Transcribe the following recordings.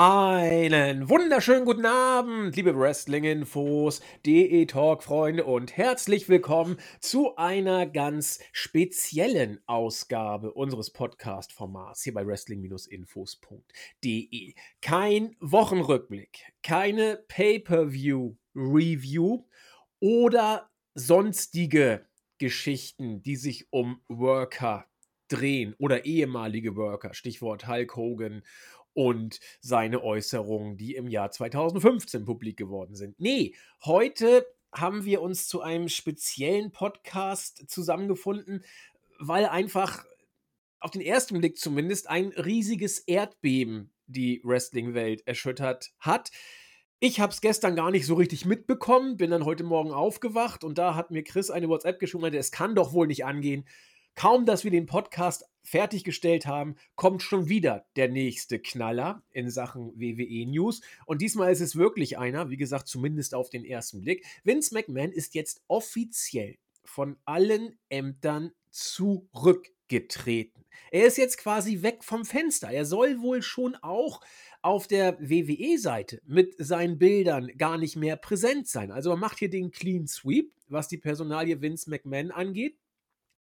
Einen wunderschönen guten Abend, liebe Wrestling-Infos, DE-Talk-Freunde und herzlich willkommen zu einer ganz speziellen Ausgabe unseres Podcast-Formats hier bei Wrestling-Infos.de. Kein Wochenrückblick, keine Pay-Per-View-Review oder sonstige Geschichten, die sich um Worker drehen oder ehemalige Worker, Stichwort Hulk Hogan und seine Äußerungen, die im Jahr 2015 publik geworden sind. Nee, heute haben wir uns zu einem speziellen Podcast zusammengefunden, weil einfach auf den ersten Blick zumindest ein riesiges Erdbeben die Wrestling-Welt erschüttert hat. Ich habe es gestern gar nicht so richtig mitbekommen, bin dann heute Morgen aufgewacht und da hat mir Chris eine WhatsApp geschrieben, meinte, es kann doch wohl nicht angehen. Kaum, dass wir den Podcast fertiggestellt haben, kommt schon wieder der nächste Knaller in Sachen WWE News. Und diesmal ist es wirklich einer, wie gesagt, zumindest auf den ersten Blick. Vince McMahon ist jetzt offiziell von allen Ämtern zurückgetreten. Er ist jetzt quasi weg vom Fenster. Er soll wohl schon auch auf der WWE-Seite mit seinen Bildern gar nicht mehr präsent sein. Also er macht hier den Clean Sweep, was die Personalie Vince McMahon angeht.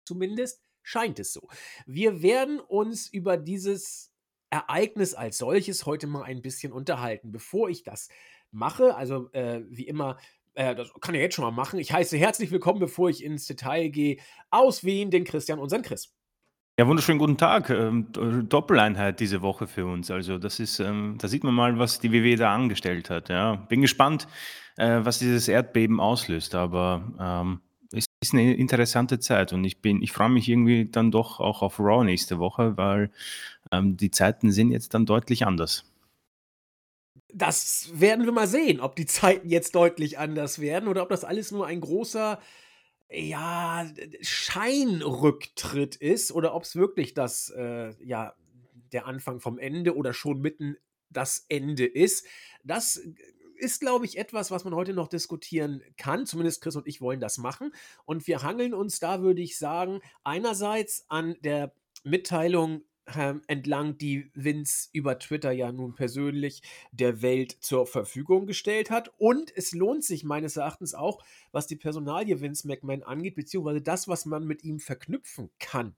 Zumindest scheint es so. Wir werden uns über dieses Ereignis als solches heute mal ein bisschen unterhalten. Bevor ich das mache, also äh, wie immer, äh, das kann ich jetzt schon mal machen. Ich heiße herzlich willkommen, bevor ich ins Detail gehe, aus Wien den Christian, unseren Chris. Ja, wunderschönen guten Tag. Ähm, Doppeleinheit diese Woche für uns. Also das ist, ähm, da sieht man mal, was die WW da angestellt hat. Ja, bin gespannt, äh, was dieses Erdbeben auslöst. Aber ähm, ist eine interessante Zeit und ich bin, ich freue mich irgendwie dann doch auch auf Raw nächste Woche, weil ähm, die Zeiten sind jetzt dann deutlich anders. Das werden wir mal sehen, ob die Zeiten jetzt deutlich anders werden oder ob das alles nur ein großer, ja, Scheinrücktritt ist oder ob es wirklich das, äh, ja, der Anfang vom Ende oder schon mitten das Ende ist. Das ist, glaube ich, etwas, was man heute noch diskutieren kann. Zumindest Chris und ich wollen das machen. Und wir hangeln uns da, würde ich sagen, einerseits an der Mitteilung ähm, entlang, die Vince über Twitter ja nun persönlich der Welt zur Verfügung gestellt hat. Und es lohnt sich meines Erachtens auch, was die Personalie Vince McMahon angeht, beziehungsweise das, was man mit ihm verknüpfen kann.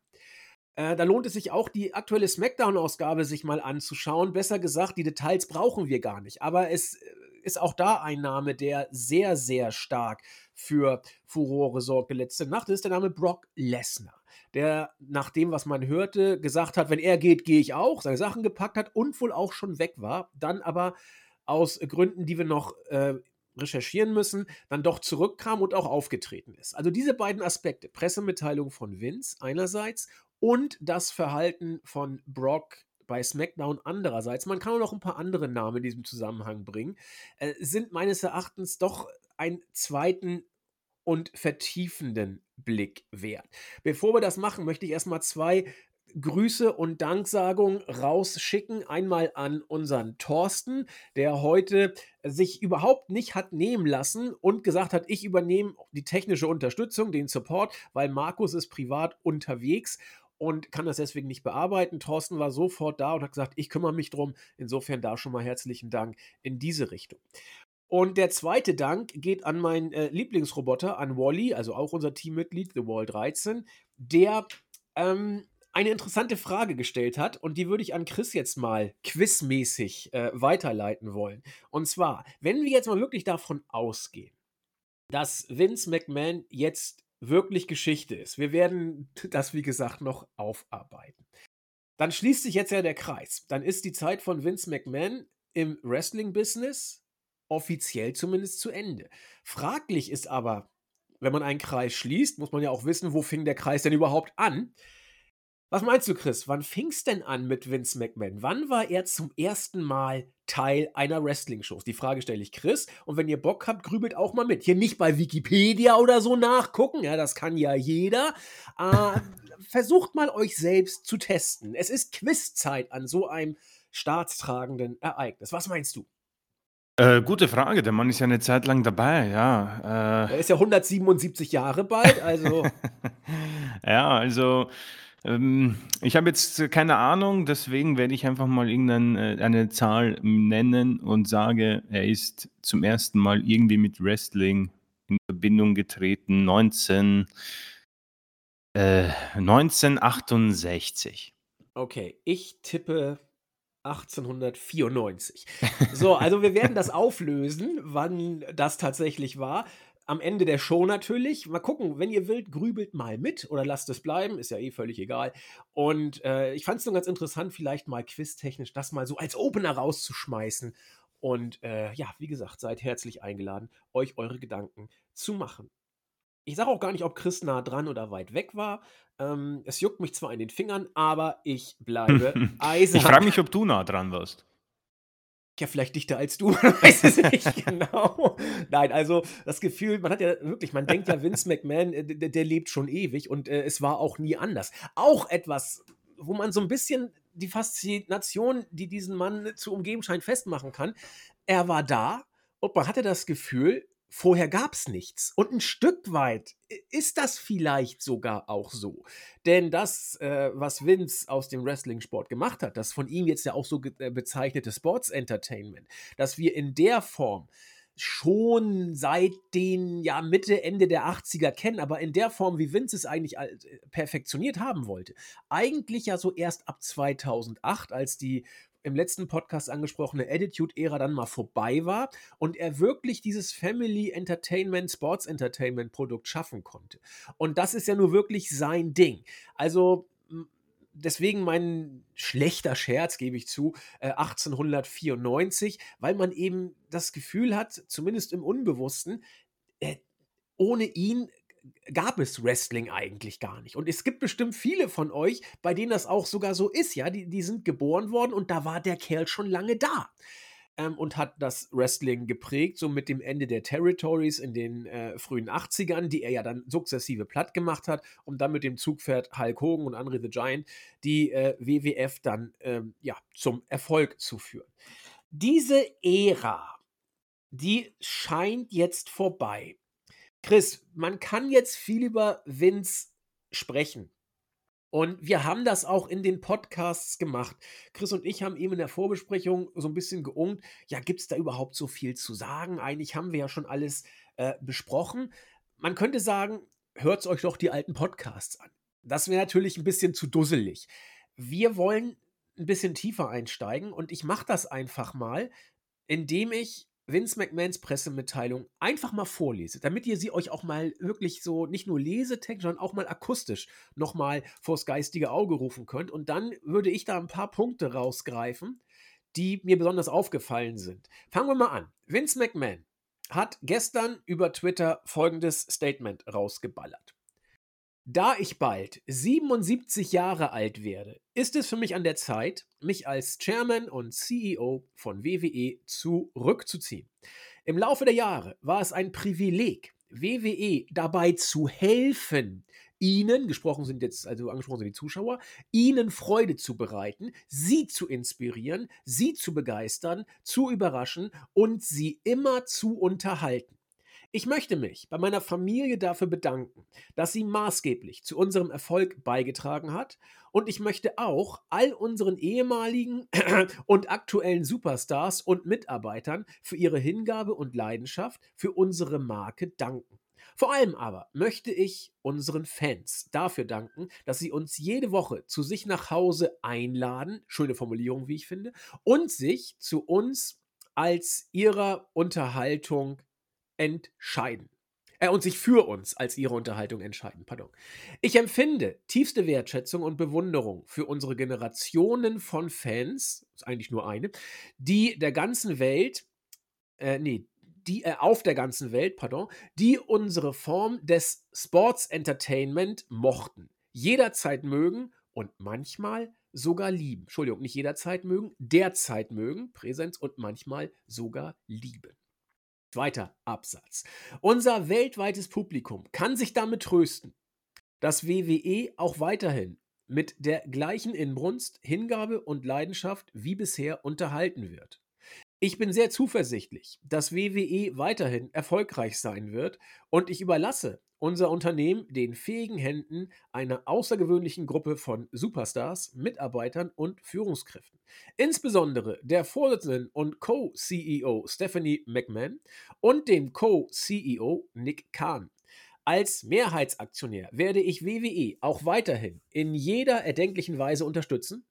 Äh, da lohnt es sich auch, die aktuelle SmackDown-Ausgabe sich mal anzuschauen. Besser gesagt, die Details brauchen wir gar nicht. Aber es äh, ist auch da ein Name, der sehr, sehr stark für Furore sorgte letzte Nacht. Das ist der Name Brock Lesnar, der nach dem, was man hörte, gesagt hat, wenn er geht, gehe ich auch, seine Sachen gepackt hat und wohl auch schon weg war, dann aber aus Gründen, die wir noch äh, recherchieren müssen, dann doch zurückkam und auch aufgetreten ist. Also diese beiden Aspekte, Pressemitteilung von Vince einerseits und das Verhalten von Brock bei SmackDown andererseits, man kann auch noch ein paar andere Namen in diesem Zusammenhang bringen, äh, sind meines Erachtens doch einen zweiten und vertiefenden Blick wert. Bevor wir das machen, möchte ich erstmal zwei Grüße und Danksagungen rausschicken. Einmal an unseren Thorsten, der heute sich überhaupt nicht hat nehmen lassen und gesagt hat, ich übernehme die technische Unterstützung, den Support, weil Markus ist privat unterwegs und kann das deswegen nicht bearbeiten. Thorsten war sofort da und hat gesagt, ich kümmere mich drum. Insofern da schon mal herzlichen Dank in diese Richtung. Und der zweite Dank geht an meinen äh, Lieblingsroboter, an Wally, also auch unser Teammitglied, The Wall 13, der ähm, eine interessante Frage gestellt hat und die würde ich an Chris jetzt mal quizmäßig äh, weiterleiten wollen. Und zwar, wenn wir jetzt mal wirklich davon ausgehen, dass Vince McMahon jetzt wirklich Geschichte ist. Wir werden das, wie gesagt, noch aufarbeiten. Dann schließt sich jetzt ja der Kreis. Dann ist die Zeit von Vince McMahon im Wrestling-Business offiziell zumindest zu Ende. Fraglich ist aber, wenn man einen Kreis schließt, muss man ja auch wissen, wo fing der Kreis denn überhaupt an. Was meinst du, Chris? Wann fing es denn an mit Vince McMahon? Wann war er zum ersten Mal Teil einer Wrestling-Show? Die Frage stelle ich Chris. Und wenn ihr Bock habt, grübelt auch mal mit. Hier nicht bei Wikipedia oder so nachgucken. Ja, das kann ja jeder. Äh, versucht mal euch selbst zu testen. Es ist Quizzeit an so einem staatstragenden Ereignis. Was meinst du? Äh, gute Frage. Der Mann ist ja eine Zeit lang dabei, ja. Äh. Er ist ja 177 Jahre bald, also. ja, also Ähm, ich habe jetzt keine Ahnung, deswegen werde ich einfach mal irgendeine äh, Zahl nennen und sage, er ist zum ersten Mal irgendwie mit Wrestling in Verbindung getreten, 19 äh, 1968. Okay, ich tippe 1894. So, also wir werden das auflösen, wann das tatsächlich war. Am Ende der Show natürlich. Mal gucken, wenn ihr wollt, grübelt mal mit oder lasst es bleiben, ist ja eh völlig egal. Und äh, ich fand es nur ganz interessant, vielleicht mal quiztechnisch das mal so als Opener rauszuschmeißen. Und äh, ja, wie gesagt, seid herzlich eingeladen, euch eure Gedanken zu machen. Ich sage auch gar nicht, ob Chris nah dran oder weit weg war. Ähm, es juckt mich zwar in den Fingern, aber ich bleibe eisern. Ich frage mich, ob du nah dran warst. Ja, vielleicht dichter als du, man weiß es nicht genau. Nein, also das Gefühl, man hat ja wirklich, man denkt ja, Vince McMahon, äh, der, der lebt schon ewig und äh, es war auch nie anders. Auch etwas, wo man so ein bisschen die Faszination, die diesen Mann zu umgeben scheint, festmachen kann. Er war da und man hatte das Gefühl, vorher gab es nichts. Und ein Stück weit ist das vielleicht sogar auch so. Denn das, äh, was Vince aus dem Wrestling-Sport gemacht hat, das von ihm jetzt ja auch so äh, bezeichnete Sports Entertainment, dass wir in der Form schon seit den ja Mitte Ende der 80er kennen, aber in der Form, wie Vince es eigentlich äh, perfektioniert haben wollte. Eigentlich ja so erst ab 2008, als die im letzten Podcast angesprochene Attitude-Ära dann mal vorbei war und er wirklich dieses Family Entertainment, Sports Entertainment Produkt schaffen konnte. Und das ist ja nur wirklich sein Ding. Also deswegen mein schlechter Scherz, gebe ich zu, äh, 1894, weil man eben das Gefühl hat, zumindest im Unbewussten, äh, ohne ihn gab es Wrestling eigentlich gar nicht. Und es gibt bestimmt viele von euch, bei denen das auch sogar so ist, ja. Die, die sind geboren worden und da war der Kerl schon lange da. Ähm, und hat das Wrestling geprägt, so mit dem Ende der Territories in den äh, frühen 80ern, die er ja dann sukzessive platt gemacht hat, um dann mit dem Zugpferd Hulk Hogan und Andre the Giant die äh, WWF dann ähm, ja, zum Erfolg zu führen. Diese Ära, die scheint jetzt vorbei. Chris, man kann jetzt viel über Vince sprechen. Und wir haben das auch in den Podcasts gemacht. Chris und ich haben eben in der Vorbesprechung so ein bisschen geungt, ja, gibt es da überhaupt so viel zu sagen? Eigentlich haben wir ja schon alles äh, besprochen. Man könnte sagen, hört euch doch die alten Podcasts an. Das wäre natürlich ein bisschen zu dusselig. Wir wollen ein bisschen tiefer einsteigen und ich mache das einfach mal, indem ich Vince McMahons Pressemitteilung einfach mal vorlese, damit ihr sie euch auch mal wirklich so nicht nur lesetechnisch, sondern auch mal akustisch nochmal vors geistige Auge rufen könnt. Und dann würde ich da ein paar Punkte rausgreifen, die mir besonders aufgefallen sind. Fangen wir mal an. Vince McMahon hat gestern über Twitter folgendes Statement rausgeballert. Da ich bald 77 Jahre alt werde, ist es für mich an der Zeit, mich als Chairman und CEO von WWE zurückzuziehen. Im Laufe der Jahre war es ein Privileg, WWE dabei zu helfen, Ihnen, gesprochen sind jetzt, also angesprochen sind die Zuschauer, Ihnen Freude zu bereiten, Sie zu inspirieren, Sie zu begeistern, zu überraschen und Sie immer zu unterhalten. Ich möchte mich bei meiner Familie dafür bedanken, dass sie maßgeblich zu unserem Erfolg beigetragen hat und ich möchte auch all unseren ehemaligen und aktuellen Superstars und Mitarbeitern für ihre Hingabe und Leidenschaft für unsere Marke danken. Vor allem aber möchte ich unseren Fans dafür danken, dass sie uns jede Woche zu sich nach Hause einladen, schöne Formulierung, wie ich finde, und sich zu uns als ihrer Unterhaltung entscheiden. Äh, und sich für uns als ihre Unterhaltung entscheiden. Pardon. Ich empfinde tiefste Wertschätzung und Bewunderung für unsere Generationen von Fans, ist eigentlich nur eine, die der ganzen Welt, äh, nee, die äh, auf der ganzen Welt, pardon, die unsere Form des Sports Entertainment mochten, jederzeit mögen und manchmal sogar lieben. Entschuldigung, nicht jederzeit mögen, derzeit mögen, Präsenz und manchmal sogar lieben. Zweiter Absatz. Unser weltweites Publikum kann sich damit trösten, dass WWE auch weiterhin mit der gleichen Inbrunst, Hingabe und Leidenschaft wie bisher unterhalten wird. Ich bin sehr zuversichtlich, dass WWE weiterhin erfolgreich sein wird und ich überlasse unser Unternehmen den fähigen Händen einer außergewöhnlichen Gruppe von Superstars, Mitarbeitern und Führungskräften. Insbesondere der Vorsitzenden und Co-CEO Stephanie McMahon und dem Co-CEO Nick Kahn. Als Mehrheitsaktionär werde ich WWE auch weiterhin in jeder erdenklichen Weise unterstützen.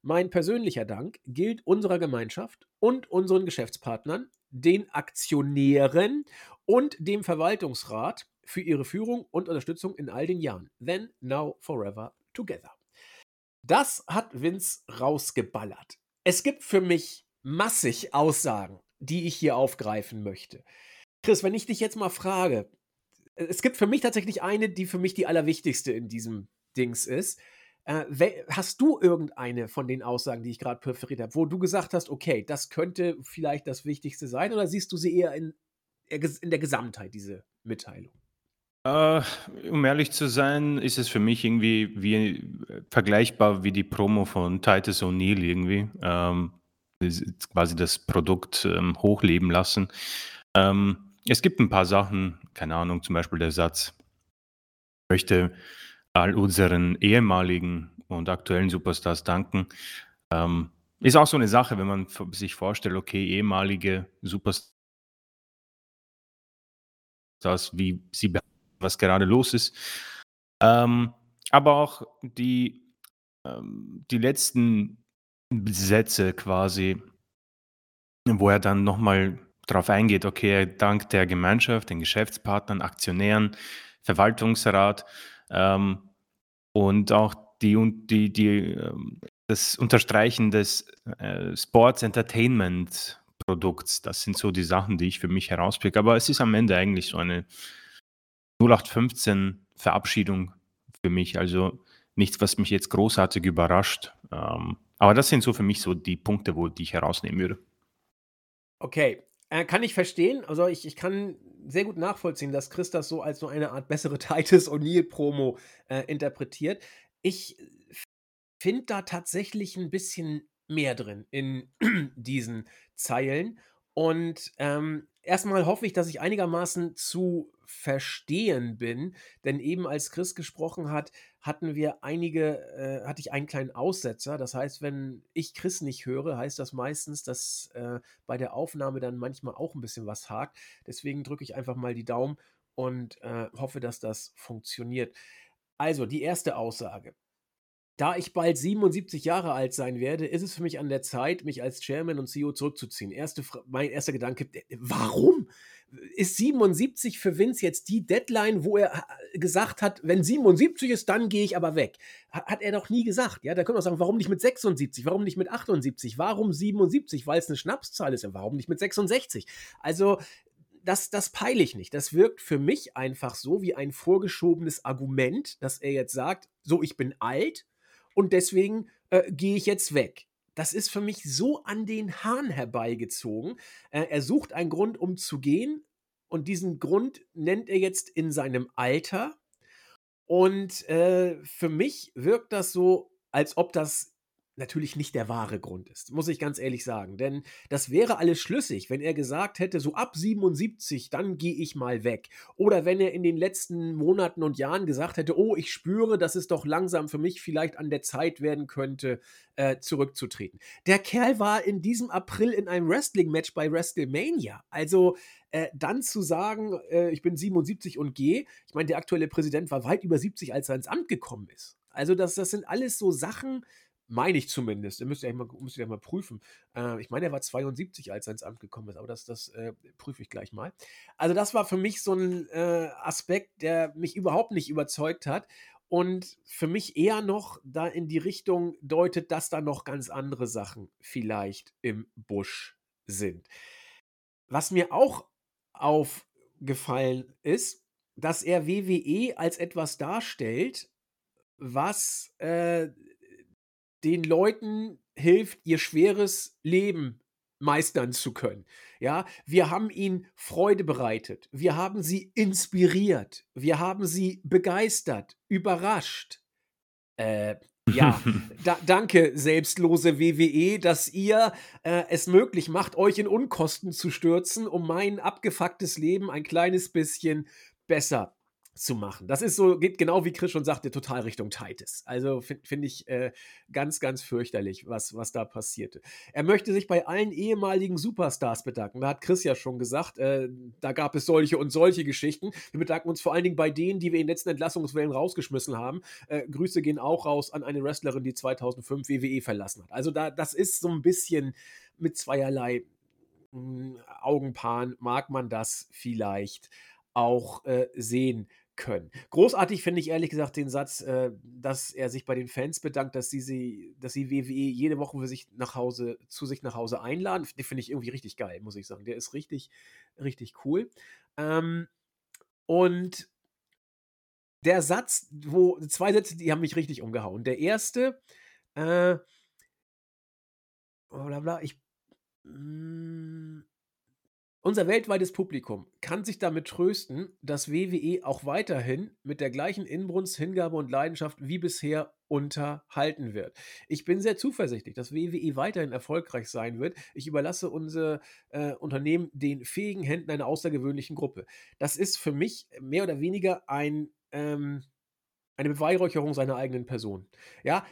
Mein persönlicher Dank gilt unserer Gemeinschaft und unseren Geschäftspartnern, den Aktionären und dem Verwaltungsrat für ihre Führung und Unterstützung in all den Jahren. Then, now, forever, together. Das hat Vince rausgeballert. Es gibt für mich massig Aussagen, die ich hier aufgreifen möchte. Chris, wenn ich dich jetzt mal frage, es gibt für mich tatsächlich eine, die für mich die allerwichtigste in diesem Dings ist. Äh, hast du irgendeine von den Aussagen, die ich gerade perferiert habe, wo du gesagt hast, okay, das könnte vielleicht das Wichtigste sein, oder siehst du sie eher in, in der Gesamtheit, diese Mitteilung? Äh, um ehrlich zu sein, ist es für mich irgendwie wie äh, vergleichbar wie die Promo von Titus O'Neill irgendwie. Ähm, quasi das Produkt ähm, hochleben lassen. Ähm, es gibt ein paar Sachen, keine Ahnung, zum Beispiel der Satz, ich möchte all unseren ehemaligen und aktuellen Superstars danken. Ähm, ist auch so eine Sache, wenn man sich vorstellt, okay, ehemalige Superstars, wie sie was gerade los ist. Ähm, aber auch die, ähm, die letzten Sätze quasi, wo er dann nochmal darauf eingeht, okay, er dankt der Gemeinschaft, den Geschäftspartnern, Aktionären, Verwaltungsrat ähm, und auch die, die, die, ähm, das Unterstreichen des äh, Sports Entertainment Produkts. Das sind so die Sachen, die ich für mich herauspicke. Aber es ist am Ende eigentlich so eine 0815 Verabschiedung für mich. Also nichts, was mich jetzt großartig überrascht. Ähm, aber das sind so für mich so die Punkte, wo, die ich herausnehmen würde. Okay, äh, kann ich verstehen. Also ich, ich kann sehr gut nachvollziehen, dass Chris das so als so eine Art bessere Titus O'Neill-Promo äh, interpretiert. Ich finde da tatsächlich ein bisschen mehr drin in diesen Zeilen. Und ähm, erstmal hoffe ich, dass ich einigermaßen zu verstehen bin, denn eben als Chris gesprochen hat, hatten wir einige, äh, hatte ich einen kleinen Aussetzer. Das heißt, wenn ich Chris nicht höre, heißt das meistens, dass äh, bei der Aufnahme dann manchmal auch ein bisschen was hakt. Deswegen drücke ich einfach mal die Daumen und äh, hoffe, dass das funktioniert. Also, die erste Aussage. Da ich bald 77 Jahre alt sein werde, ist es für mich an der Zeit, mich als Chairman und CEO zurückzuziehen. Erste, mein erster Gedanke, warum? Ist 77 für Vince jetzt die Deadline, wo er gesagt hat, wenn 77 ist, dann gehe ich aber weg? Hat er doch nie gesagt. Ja, da können wir sagen, warum nicht mit 76? Warum nicht mit 78? Warum 77? Weil es eine Schnapszahl ist. Warum nicht mit 66? Also, das, das peile ich nicht. Das wirkt für mich einfach so wie ein vorgeschobenes Argument, dass er jetzt sagt, so, ich bin alt, und deswegen äh, gehe ich jetzt weg. Das ist für mich so an den Hahn herbeigezogen. Äh, er sucht einen Grund, um zu gehen. Und diesen Grund nennt er jetzt in seinem Alter. Und äh, für mich wirkt das so, als ob das natürlich nicht der wahre Grund ist, muss ich ganz ehrlich sagen. Denn das wäre alles schlüssig, wenn er gesagt hätte, so ab 77, dann gehe ich mal weg. Oder wenn er in den letzten Monaten und Jahren gesagt hätte, oh, ich spüre, dass es doch langsam für mich vielleicht an der Zeit werden könnte, äh, zurückzutreten. Der Kerl war in diesem April in einem Wrestling-Match bei WrestleMania. Also äh, dann zu sagen, äh, ich bin 77 und gehe, ich meine, der aktuelle Präsident war weit über 70, als er ins Amt gekommen ist. Also das, das sind alles so Sachen, meine ich zumindest. Ihr müsst ja mal, müsst ja mal prüfen. Äh, ich meine, er war 72, als er ins Amt gekommen ist, aber das, das äh, prüfe ich gleich mal. Also, das war für mich so ein äh, Aspekt, der mich überhaupt nicht überzeugt hat und für mich eher noch da in die Richtung deutet, dass da noch ganz andere Sachen vielleicht im Busch sind. Was mir auch aufgefallen ist, dass er WWE als etwas darstellt, was äh, den Leuten hilft, ihr schweres Leben meistern zu können. Ja, wir haben ihnen Freude bereitet, wir haben sie inspiriert, wir haben sie begeistert, überrascht. Äh, Ja, da, danke, selbstlose WWE, dass ihr äh, es möglich macht, euch in Unkosten zu stürzen, um mein abgefucktes Leben ein kleines bisschen besser zu machen. Das ist so, geht genau wie Chris schon sagte, total Richtung Titus. Also finde find ich äh, ganz, ganz fürchterlich, was, was da passierte. Er möchte sich bei allen ehemaligen Superstars bedanken. Da hat Chris ja schon gesagt, äh, da gab es solche und solche Geschichten. Wir bedanken uns vor allen Dingen bei denen, die wir in den letzten Entlassungswellen rausgeschmissen haben. Äh, Grüße gehen auch raus an eine Wrestlerin, die 2005 WWE verlassen hat. Also da, das ist so ein bisschen mit zweierlei mh, hm, Augenpaaren, mag man das vielleicht auch äh, sehen können. Großartig finde ich ehrlich gesagt den Satz, äh, dass er sich bei den Fans bedankt, dass sie, sie, dass sie WWE jede Woche für sich nach Hause, zu sich nach Hause einladen. Den finde ich irgendwie richtig geil, muss ich sagen. Der ist richtig, richtig cool. Ähm, und der Satz, wo zwei Sätze, die haben mich richtig umgehauen. Der erste, äh, bla bla, ich. Mh, mm, unser weltweites Publikum kann sich damit trösten, dass WWE auch weiterhin mit der gleichen Inbrunst, Hingabe und Leidenschaft wie bisher unterhalten wird. Ich bin sehr zuversichtlich, dass WWE weiterhin erfolgreich sein wird. Ich überlasse unser äh, Unternehmen den fähigen Händen einer außergewöhnlichen Gruppe. Das ist für mich mehr oder weniger ein ähm, eine Beweihräucherung seiner eigenen Person. Ja,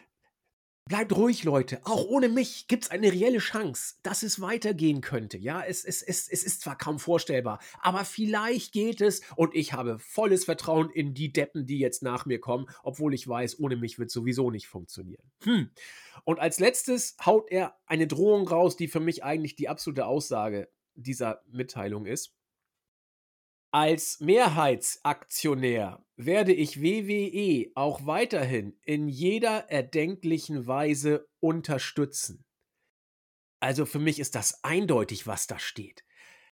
Bleibt ruhig, Leute. Auch ohne mich gibt es eine reelle Chance, dass es weitergehen könnte. Ja, es, es, es, es ist zwar kaum vorstellbar, aber vielleicht geht es und ich habe volles Vertrauen in die Deppen, die jetzt nach mir kommen, obwohl ich weiß, ohne mich wird sowieso nicht funktionieren. Hm. Und als letztes haut er eine Drohung raus, die für mich eigentlich die absolute Aussage dieser Mitteilung ist. Als Mehrheitsaktionär werde ich WWE auch weiterhin in jeder erdenklichen Weise unterstützen. Also für mich ist das eindeutig, was da steht.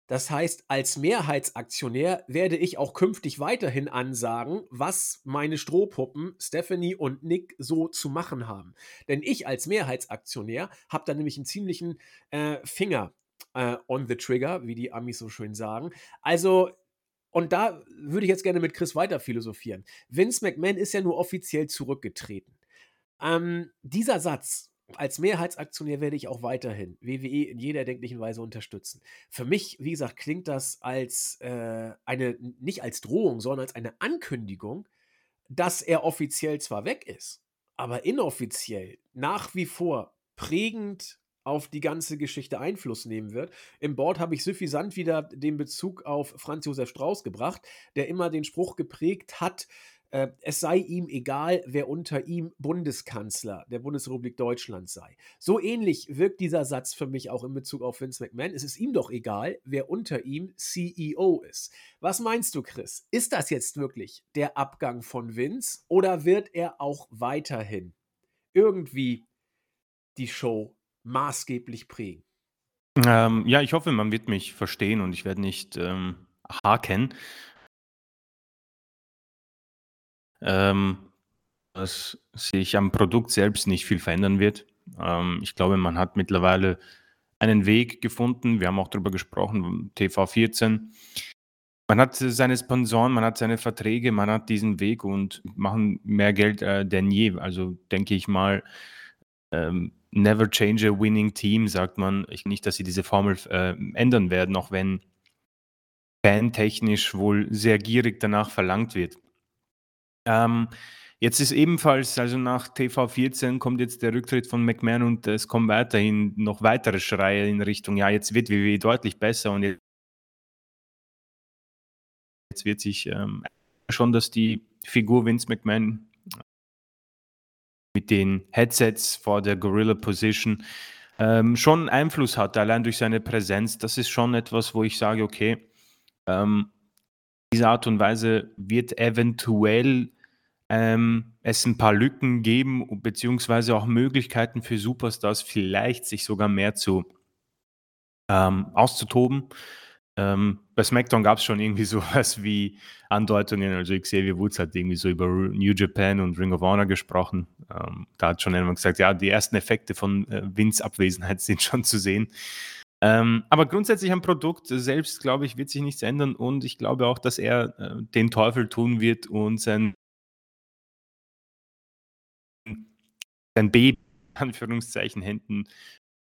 Das heißt, als Mehrheitsaktionär werde ich auch künftig weiterhin ansagen, was meine Strohpuppen Stephanie und Nick so zu machen haben. Denn ich als Mehrheitsaktionär habe da nämlich einen ziemlichen äh, Finger äh, on the trigger, wie die Amis so schön sagen. Also und da würde ich jetzt gerne mit Chris weiter philosophieren. Vince McMahon ist ja nur offiziell zurückgetreten. Ähm, dieser Satz, als Mehrheitsaktionär werde ich auch weiterhin WWE in jeder erdenklichen Weise unterstützen. Für mich, wie gesagt, klingt das als äh, eine, nicht als Drohung, sondern als eine Ankündigung, dass er offiziell zwar weg ist, aber inoffiziell nach wie vor prägend auf die ganze Geschichte Einfluss nehmen wird. Im Board habe ich suffisant wieder den Bezug auf Franz Josef Strauß gebracht, der immer den Spruch geprägt hat, äh, es sei ihm egal, wer unter ihm Bundeskanzler der Bundesrepublik Deutschland sei. So ähnlich wirkt dieser Satz für mich auch in Bezug auf Vince McMahon. Es ist ihm doch egal, wer unter ihm CEO ist. Was meinst du, Chris? Ist das jetzt wirklich der Abgang von Vince oder wird er auch weiterhin irgendwie die Show maßgeblich prägen? Ähm, ja, ich hoffe, man wird mich verstehen und ich werde nicht ähm, haken. Ähm, dass sich am Produkt selbst nicht viel verändern wird. Ähm, ich glaube, man hat mittlerweile einen Weg gefunden. Wir haben auch darüber gesprochen, TV14. Man hat seine Sponsoren, man hat seine Verträge, man hat diesen Weg und machen mehr Geld äh, denn je. Also denke ich mal, ähm, never change a winning team, sagt man. Ich nicht, dass sie diese Formel äh, ändern werden, auch wenn fantechnisch wohl sehr gierig danach verlangt wird. Ähm, jetzt ist ebenfalls, also nach TV14 kommt jetzt der Rücktritt von McMahon und es kommen weiterhin noch weitere Schreie in Richtung, ja, jetzt wird WWE deutlich besser und jetzt wird sich ähm, schon, dass die Figur Vince McMahon mit den Headsets vor der Gorilla Position ähm, schon Einfluss hat, allein durch seine Präsenz. Das ist schon etwas, wo ich sage, okay, ähm, diese Art und Weise wird eventuell ähm, es ein paar Lücken geben, beziehungsweise auch Möglichkeiten für Superstars vielleicht sich sogar mehr zu ähm, auszutoben. Ähm, bei SmackDown gab es schon irgendwie sowas wie Andeutungen. Also Xavier Woods hat irgendwie so über New Japan und Ring of Honor gesprochen. Ähm, da hat schon jemand gesagt, ja, die ersten Effekte von äh, Vince Abwesenheit sind schon zu sehen. Ähm, aber grundsätzlich am Produkt selbst, glaube ich, wird sich nichts ändern und ich glaube auch, dass er äh, den Teufel tun wird und sein sein Baby, Anführungszeichen, Händen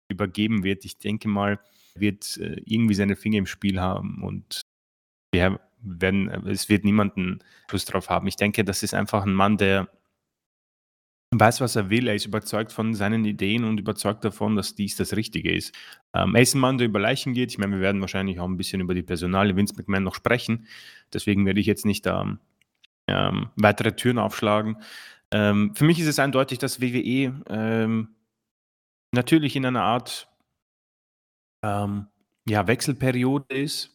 übergeben wird. Ich denke mal, wird äh, irgendwie seine Finger im Spiel haben und wir werden, es wird niemanden Lust drauf haben. Ich denke, das ist einfach ein Mann, der weiß, was er will. Er ist überzeugt von seinen Ideen und überzeugt davon, dass dies das Richtige ist. Ähm, er ist ein Mann, der über Leichen geht. Ich meine, wir werden wahrscheinlich auch ein bisschen über die Personale Vince McMahon noch sprechen. Deswegen werde ich jetzt nicht ähm, ähm, weitere Türen aufschlagen. Ähm, für mich ist es eindeutig, dass WWE ähm, natürlich in einer Art ähm, ja, Wechselperiode ist.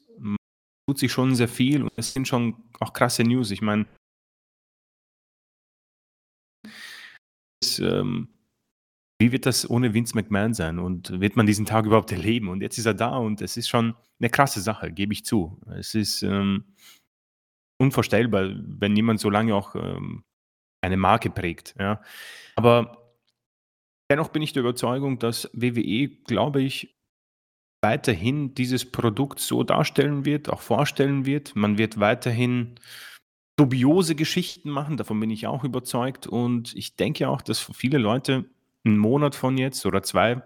Tut sich schon sehr viel und es sind schon auch krasse News. Ich meine, ähm, wie wird das ohne Vince McMahon sein und wird man diesen Tag überhaupt erleben? Und jetzt ist er da und es ist schon eine krasse Sache, gebe ich zu. Es ist ähm, unvorstellbar, wenn jemand so lange auch ähm, eine Marke prägt. Ja. Aber dennoch bin ich der Überzeugung, dass WWE, glaube ich, weiterhin dieses Produkt so darstellen wird, auch vorstellen wird. Man wird weiterhin dubiose Geschichten machen, davon bin ich auch überzeugt. Und ich denke auch, dass viele Leute einen Monat von jetzt oder zwei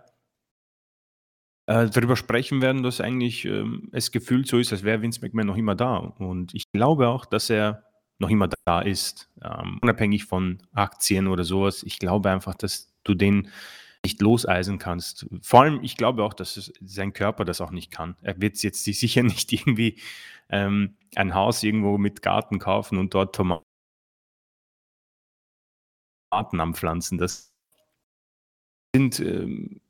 äh, darüber sprechen werden, dass eigentlich ähm, es gefühlt so ist, als wäre Vince McMahon noch immer da. Und ich glaube auch, dass er noch immer da ist, ähm, unabhängig von Aktien oder sowas. Ich glaube einfach, dass du den nicht loseisen kannst. Vor allem, ich glaube auch, dass es, sein Körper das auch nicht kann. Er wird jetzt sicher nicht irgendwie ähm, ein Haus irgendwo mit Garten kaufen und dort Tomaten anpflanzen. Das sind ähm,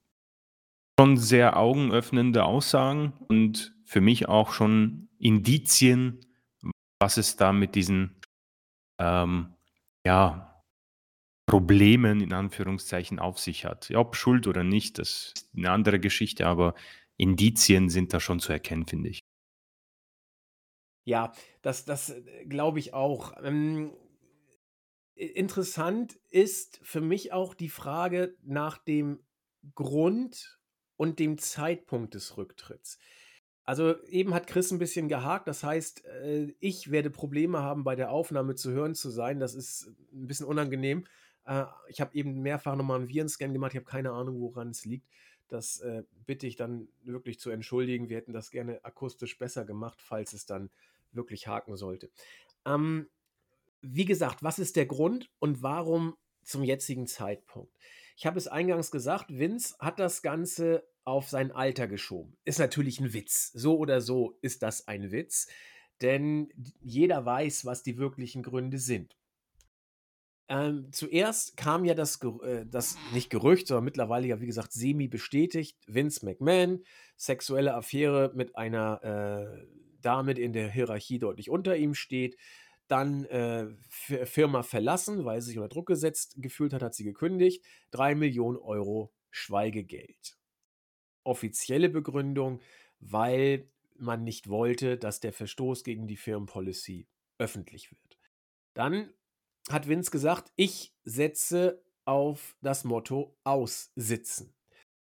schon sehr augenöffnende Aussagen und für mich auch schon Indizien, was es da mit diesen ähm, ja, Problemen in Anführungszeichen auf sich hat. Ob Schuld oder nicht, das ist eine andere Geschichte, aber Indizien sind da schon zu erkennen, finde ich. Ja, das, das äh, glaube ich auch. Ähm, interessant ist für mich auch die Frage nach dem Grund und dem Zeitpunkt des Rücktritts. Also eben hat Chris ein bisschen gehakt, das heißt, äh, ich werde Probleme haben, bei der Aufnahme zu hören zu sein. Das ist ein bisschen unangenehm. Äh, ich habe eben mehrfach nochmal einen Virenscan gemacht, ich habe keine Ahnung, woran es liegt. Das äh, bitte ich dann wirklich zu entschuldigen. Wir hätten das gerne akustisch besser gemacht, falls es dann wirklich haken sollte. Ähm, wie gesagt, was ist der Grund und warum zum jetzigen Zeitpunkt? Ich habe es eingangs gesagt, Vince hat das Ganze auf sein Alter geschoben. Ist natürlich ein Witz. So oder so ist das ein Witz, denn jeder weiß, was die wirklichen Gründe sind. Ähm, zuerst kam ja das, äh, das, nicht Gerücht, sondern mittlerweile ja, wie gesagt, semi bestätigt. Vince McMahon, sexuelle Affäre mit einer äh, Dame, die in der Hierarchie deutlich unter ihm steht. Dann äh, Firma verlassen, weil sie sich unter Druck gesetzt gefühlt hat, hat sie gekündigt. Drei Millionen Euro Schweigegeld. Offizielle Begründung, weil man nicht wollte, dass der Verstoß gegen die Firmenpolicy öffentlich wird. Dann hat Vince gesagt, ich setze auf das Motto aussitzen.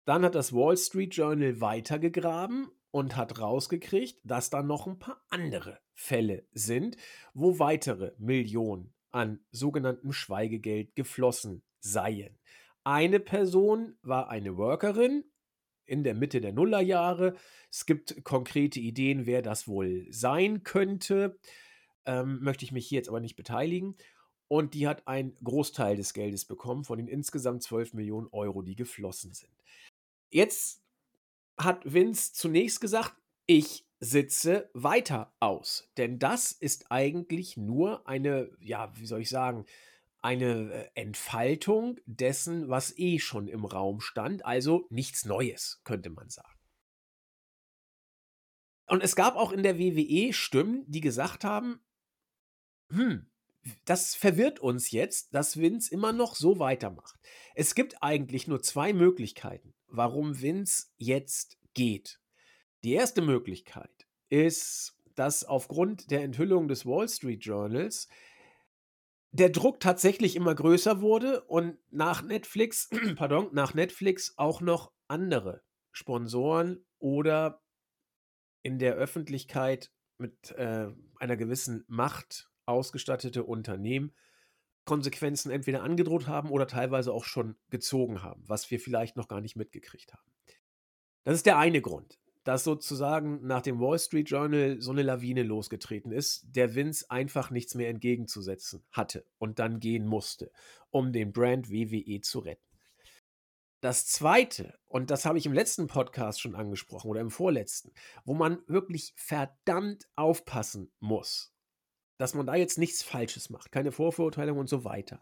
Dann hat das Wall Street Journal weitergegraben und hat rausgekriegt, dass da noch ein paar andere Fälle sind, wo weitere Millionen an sogenanntem Schweigegeld geflossen seien. Eine Person war eine Workerin in der Mitte der Nullerjahre. Es gibt konkrete Ideen, wer das wohl sein könnte. Ähm, möchte ich mich hier jetzt aber nicht beteiligen und die hat einen Großteil des Geldes bekommen von den insgesamt 12 Millionen Euro, die geflossen sind. Jetzt hat Vince zunächst gesagt, ich sitze weiter aus, denn das ist eigentlich nur eine, ja, wie soll ich sagen, eine äh, Entfaltung dessen, was eh schon im Raum stand, also nichts Neues, könnte man sagen. Und es gab auch in der WWE Stimmen, die gesagt haben, hm, das verwirrt uns jetzt, dass Vince immer noch so weitermacht. Es gibt eigentlich nur zwei Möglichkeiten, warum Vince jetzt geht. Die erste Möglichkeit ist, dass aufgrund der Enthüllung des Wall Street Journals der Druck tatsächlich immer größer wurde und nach Netflix, pardon, nach Netflix auch noch andere Sponsoren oder in der Öffentlichkeit mit äh, einer gewissen Macht ausgestattete Unternehmen Konsequenzen entweder angedroht haben oder teilweise auch schon gezogen haben, was wir vielleicht noch gar nicht mitgekriegt haben. Das ist der eine Grund, dass sozusagen nach dem Wall Street Journal so eine Lawine losgetreten ist, der Vince einfach nichts mehr entgegenzusetzen hatte und dann gehen musste, um den Brand WWE zu retten. Das zweite, und das habe ich im letzten Podcast schon angesprochen oder im vorletzten, wo man wirklich verdammt aufpassen muss, dass man da jetzt nichts Falsches macht, keine Vorverurteilung und so weiter.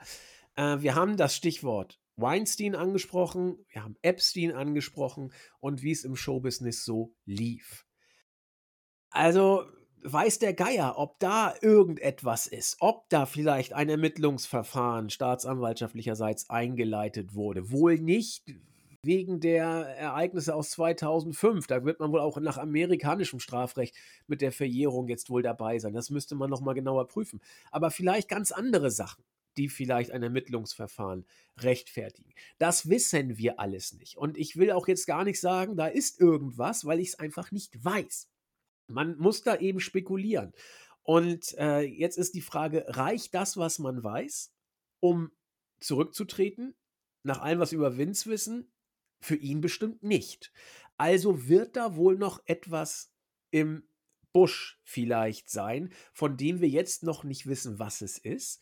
Äh, wir haben das Stichwort Weinstein angesprochen, wir haben Epstein angesprochen und wie es im Showbusiness so lief. Also weiß der Geier, ob da irgendetwas ist, ob da vielleicht ein Ermittlungsverfahren staatsanwaltschaftlicherseits eingeleitet wurde. Wohl nicht wegen der Ereignisse aus 2005. Da wird man wohl auch nach amerikanischem Strafrecht mit der Verjährung jetzt wohl dabei sein. Das müsste man nochmal genauer prüfen. Aber vielleicht ganz andere Sachen, die vielleicht ein Ermittlungsverfahren rechtfertigen. Das wissen wir alles nicht. Und ich will auch jetzt gar nicht sagen, da ist irgendwas, weil ich es einfach nicht weiß. Man muss da eben spekulieren. Und äh, jetzt ist die Frage, reicht das, was man weiß, um zurückzutreten? Nach allem, was wir über Vince wissen, für ihn bestimmt nicht. Also wird da wohl noch etwas im Busch vielleicht sein, von dem wir jetzt noch nicht wissen, was es ist,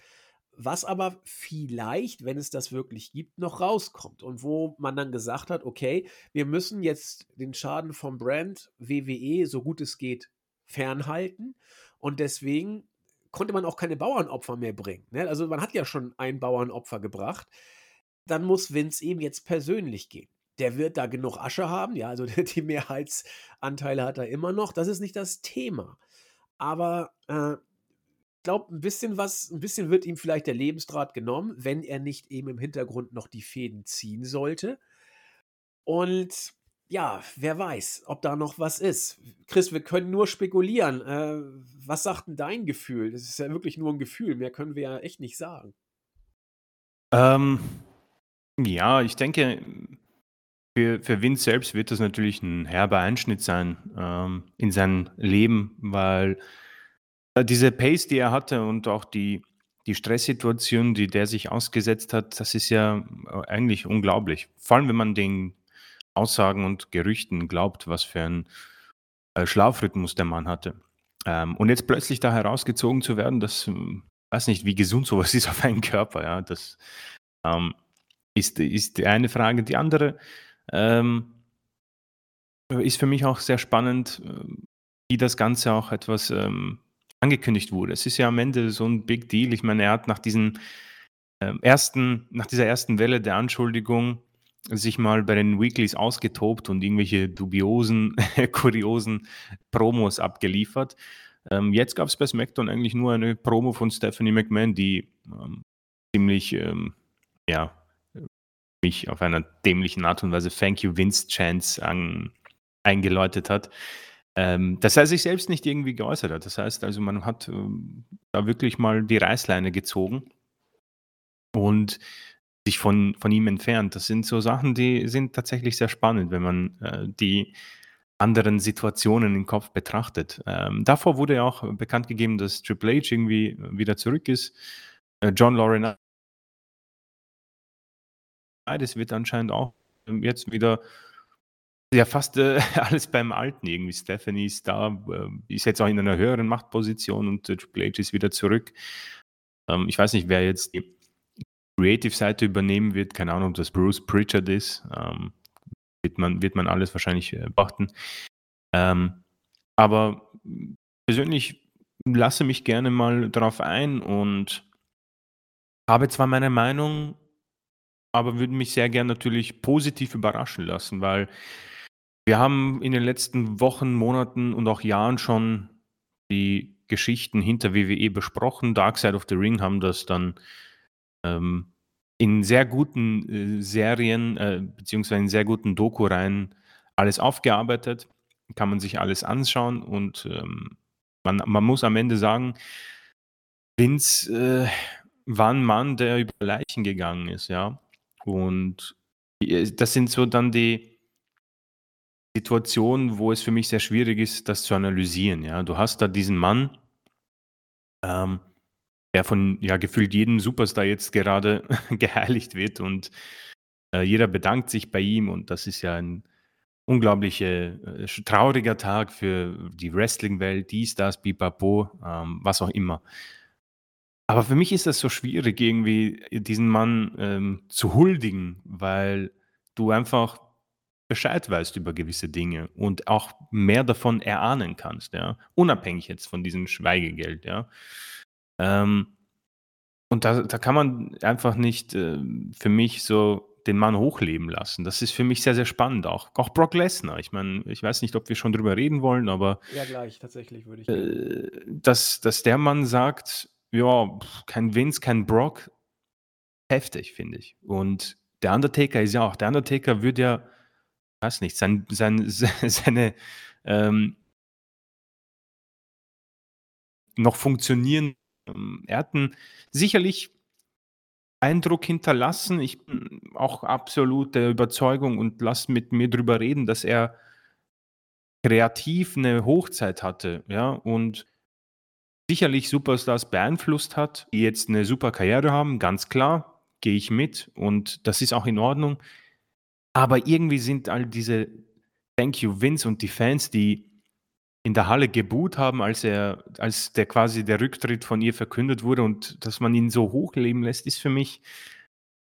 was aber vielleicht, wenn es das wirklich gibt, noch rauskommt und wo man dann gesagt hat, okay, wir müssen jetzt den Schaden vom Brand WWE so gut es geht fernhalten und deswegen konnte man auch keine Bauernopfer mehr bringen. Ne? Also man hat ja schon ein Bauernopfer gebracht. Dann muss Vince eben jetzt persönlich gehen der wird da genug Asche haben, ja, also die Mehrheitsanteile hat er immer noch. Das ist nicht das Thema. Aber äh, ich glaube, ein bisschen was, ein bisschen wird ihm vielleicht der Lebensdraht genommen, wenn er nicht eben im Hintergrund noch die Fäden ziehen sollte. Und ja, wer weiß, ob da noch was ist. Chris, wir können nur spekulieren. Äh, was sagt denn dein Gefühl? Das ist ja wirklich nur ein Gefühl, mehr können wir ja echt nicht sagen. Ähm, ja, ich denke, für für Vince selbst wird das natürlich ein herber Einschnitt sein, ähm, in sein Leben, weil, äh, diese Pace, die er hatte und auch die die Stresssituation, die der sich ausgesetzt hat, das ist ja, äh, eigentlich unglaublich. Vor allem, wenn man den Aussagen und Gerüchten glaubt, was für ein äh, Schlafrhythmus der Mann hatte. Ähm, und jetzt plötzlich da herausgezogen zu werden, das hm, weiß nicht, wie gesund sowas ist auf einen Körper, ja. Das, ähm, ist ist die eine Frage. Die andere ähm, ist für mich auch sehr spannend, äh, wie das Ganze auch etwas ähm, angekündigt wurde. Es ist ja am Ende so ein Big Deal. Ich meine, er hat nach diesen ähm, ersten, nach dieser ersten Welle der Anschuldigung sich mal bei den Weeklies ausgetobt und irgendwelche dubiosen, kuriosen Promos abgeliefert. Ähm, jetzt gab es bei SmackDown eigentlich nur eine Promo von Stephanie McMahon, die ähm, ziemlich, ähm, ja, mich auf einer dämlichen Art und Weise Thank you Vince Chance an, eingeläutet hat. Ähm, dass er sich selbst nicht irgendwie geäußert hat. Das heißt also, man hat ähm, da wirklich mal die Reißleine gezogen und sich von, von ihm entfernt. Das sind so Sachen, die sind tatsächlich sehr spannend, wenn man äh, die anderen Situationen im Kopf betrachtet. Ähm, davor wurde ja auch bekannt gegeben, dass Triple H irgendwie wieder zurück ist. Äh, John Lauren das wird anscheinend auch jetzt wieder ja fast äh, alles beim Alten irgendwie. Stephanie ist da, äh, ist jetzt auch in einer höheren Machtposition und äh, Triple H ist wieder zurück. Ähm, ich weiß nicht, wer jetzt die Creative-Seite übernehmen wird. Keine Ahnung, ob das Bruce Pritchard ist. Ähm, wird, man, wird man alles wahrscheinlich äh, beachten. Ähm, aber persönlich lasse mich gerne mal darauf ein und habe zwar meine Meinung aber würde mich sehr gern natürlich positiv überraschen lassen, weil wir haben in den letzten Wochen, Monaten und auch Jahren schon die Geschichten hinter WWE besprochen. Dark Side of the Ring haben das dann ähm, in sehr guten äh, Serien äh, beziehungsweise in sehr guten Doku-Reihen alles aufgearbeitet. Kann man sich alles anschauen und ähm, man, man muss am Ende sagen, Vince äh, war ein Mann, der über Leichen gegangen ist, ja. Und äh, das sind so dann die Situationen, wo es für mich sehr schwierig ist, das zu analysieren, ja. Du hast da diesen Mann ähm der von ja gefühlt jedem Superstar jetzt gerade geheiligt wird und äh, jeder bedankt sich bei ihm und das ist ja ein unglaubliche äh, trauriger Tag für die Wrestling-Welt, dies, das, Bipapo, ähm, was auch immer. Aber für mich ist das so schwierig, irgendwie diesen Mann ähm, zu huldigen, weil du einfach Bescheid weißt über gewisse Dinge und auch mehr davon erahnen kannst, ja, unabhängig jetzt von diesem Schweigegeld, ja. Ähm, und da, da kann man einfach nicht äh, für mich so den Mann hochleben lassen. Das ist für mich sehr, sehr spannend auch. Auch Brock Lesnar. Ich meine, ich weiß nicht, ob wir schon drüber reden wollen, aber Ja, gleich, tatsächlich würde ich äh, dass, dass der Mann sagt, ja, kein Vince, kein Brock, heftig, finde ich. Und der Undertaker ist ja auch, der Undertaker würde ja, weiß nicht, sein, sein, seine ähm, noch funktionieren. Ähm, er hat einen sicherlich Eindruck hinterlassen. Ich bin auch absolut der Überzeugung und lass mit mir drüber reden, dass er kreativ eine Hochzeit hatte, ja, und sicherlich Superstars beeinflusst hat, die jetzt eine super Karriere haben, ganz klar, gehe ich mit und das ist auch in Ordnung. Aber irgendwie sind all diese Thank you Vince und die Fans, die in der Halle geboot haben, als er als der quasi der Rücktritt von ihr verkündet wurde und dass man ihn so hochleben lässt, ist für mich,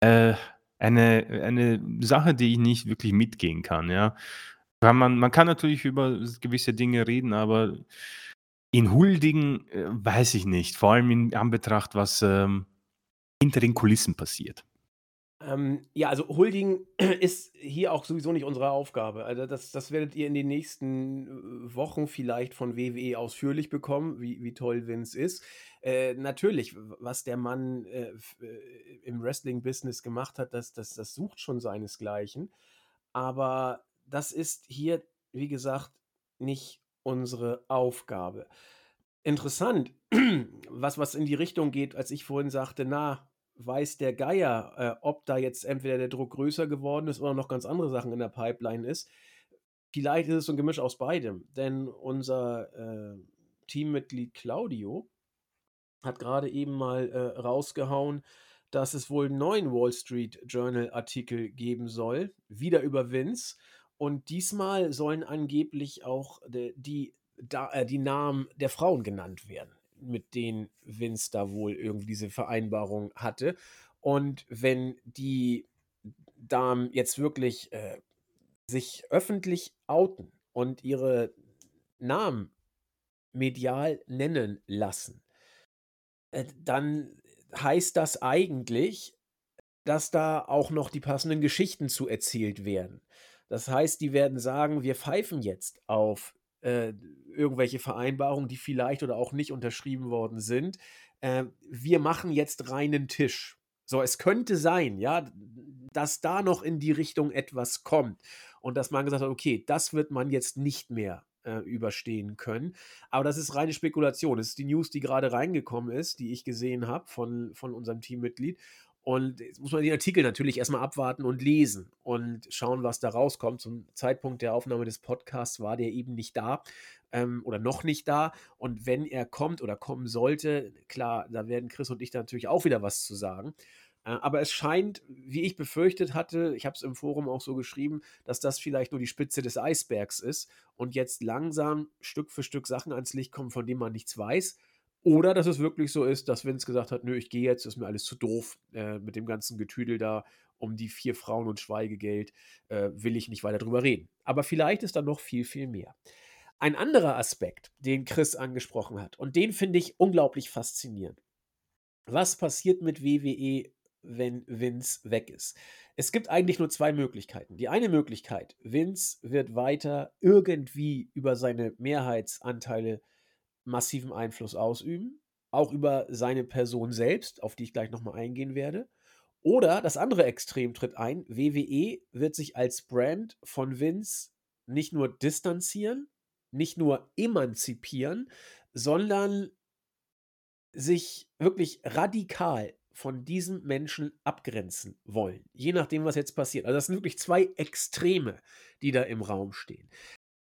äh, eine eine Sache, die ich nicht wirklich mitgehen kann, ja. man man kann natürlich über gewisse Dinge reden, aber ihn huldigen, äh, weiß ich nicht, vor allem in Anbetracht, was, ähm, hinter den Kulissen passiert. Ähm, ja, also Huldigen ist hier auch sowieso nicht unsere Aufgabe. Also das, das werdet ihr in den nächsten äh, Wochen vielleicht von WWE ausführlich bekommen, wie, wie toll Vince ist. Äh, natürlich, was der Mann äh, äh, im Wrestling-Business gemacht hat, das, das, das sucht schon seinesgleichen. Aber das ist hier, wie gesagt, nicht unsere Aufgabe. Interessant, was, was in die Richtung geht, als ich vorhin sagte, na, weiß der Geier, äh, ob da jetzt entweder der Druck größer geworden ist oder noch ganz andere Sachen in der Pipeline ist. Vielleicht ist es so ein Gemisch aus beidem, denn unser äh, Teammitglied Claudio hat gerade eben mal äh, rausgehauen, dass es wohl einen neuen Wall Street Journal Artikel geben soll, wieder über Vince. Und diesmal sollen angeblich auch die, die, äh, die Namen der Frauen genannt werden mit denen Vince da wohl irgendwie diese Vereinbarung hatte. Und wenn die Damen jetzt wirklich äh, sich öffentlich outen und ihre Namen medial nennen lassen, äh, dann heißt das eigentlich, dass da auch noch die passenden Geschichten zu erzählt werden. Das heißt, die werden sagen, wir pfeifen jetzt auf äh, irgendwelche Vereinbarungen, die vielleicht oder auch nicht unterschrieben worden sind. Äh, wir machen jetzt reinen Tisch. So, es könnte sein, ja, dass da noch in die Richtung etwas kommt und dass man gesagt hat, okay, das wird man jetzt nicht mehr äh, überstehen können. Aber das ist reine Spekulation. Das ist die News, die gerade reingekommen ist, die ich gesehen habe von, von unserem Teammitglied. Und jetzt muss man den Artikel natürlich erstmal abwarten und lesen und schauen, was da rauskommt. Zum Zeitpunkt der Aufnahme des Podcasts war der eben nicht da ähm, oder noch nicht da. Und wenn er kommt oder kommen sollte, klar, da werden Chris und ich da natürlich auch wieder was zu sagen. Äh, aber es scheint, wie ich befürchtet hatte, ich habe es im Forum auch so geschrieben, dass das vielleicht nur die Spitze des Eisbergs ist und jetzt langsam Stück für Stück Sachen ans Licht kommen, von denen man nichts weiß. Oder dass es wirklich so ist, dass Vince gesagt hat, nö, ich gehe jetzt, ist mir alles zu doof äh, mit dem ganzen Getüdel da um die vier Frauen und Schweigegeld, äh, will ich nicht weiter drüber reden. Aber vielleicht ist da noch viel, viel mehr. Ein anderer Aspekt, den Chris angesprochen hat, und den finde ich unglaublich faszinierend. Was passiert mit WWE, wenn Vince weg ist? Es gibt eigentlich nur zwei Möglichkeiten. Die eine Möglichkeit, Vince wird weiter irgendwie über seine Mehrheitsanteile massiven Einfluss ausüben, auch über seine Person selbst, auf die ich gleich nochmal eingehen werde. Oder das andere Extrem tritt ein, WWE wird sich als Brand von Vince nicht nur distanzieren, nicht nur emanzipieren, sondern sich wirklich radikal von diesem Menschen abgrenzen wollen. Je nachdem, was jetzt passiert. Also das sind wirklich zwei Extreme, die da im Raum stehen.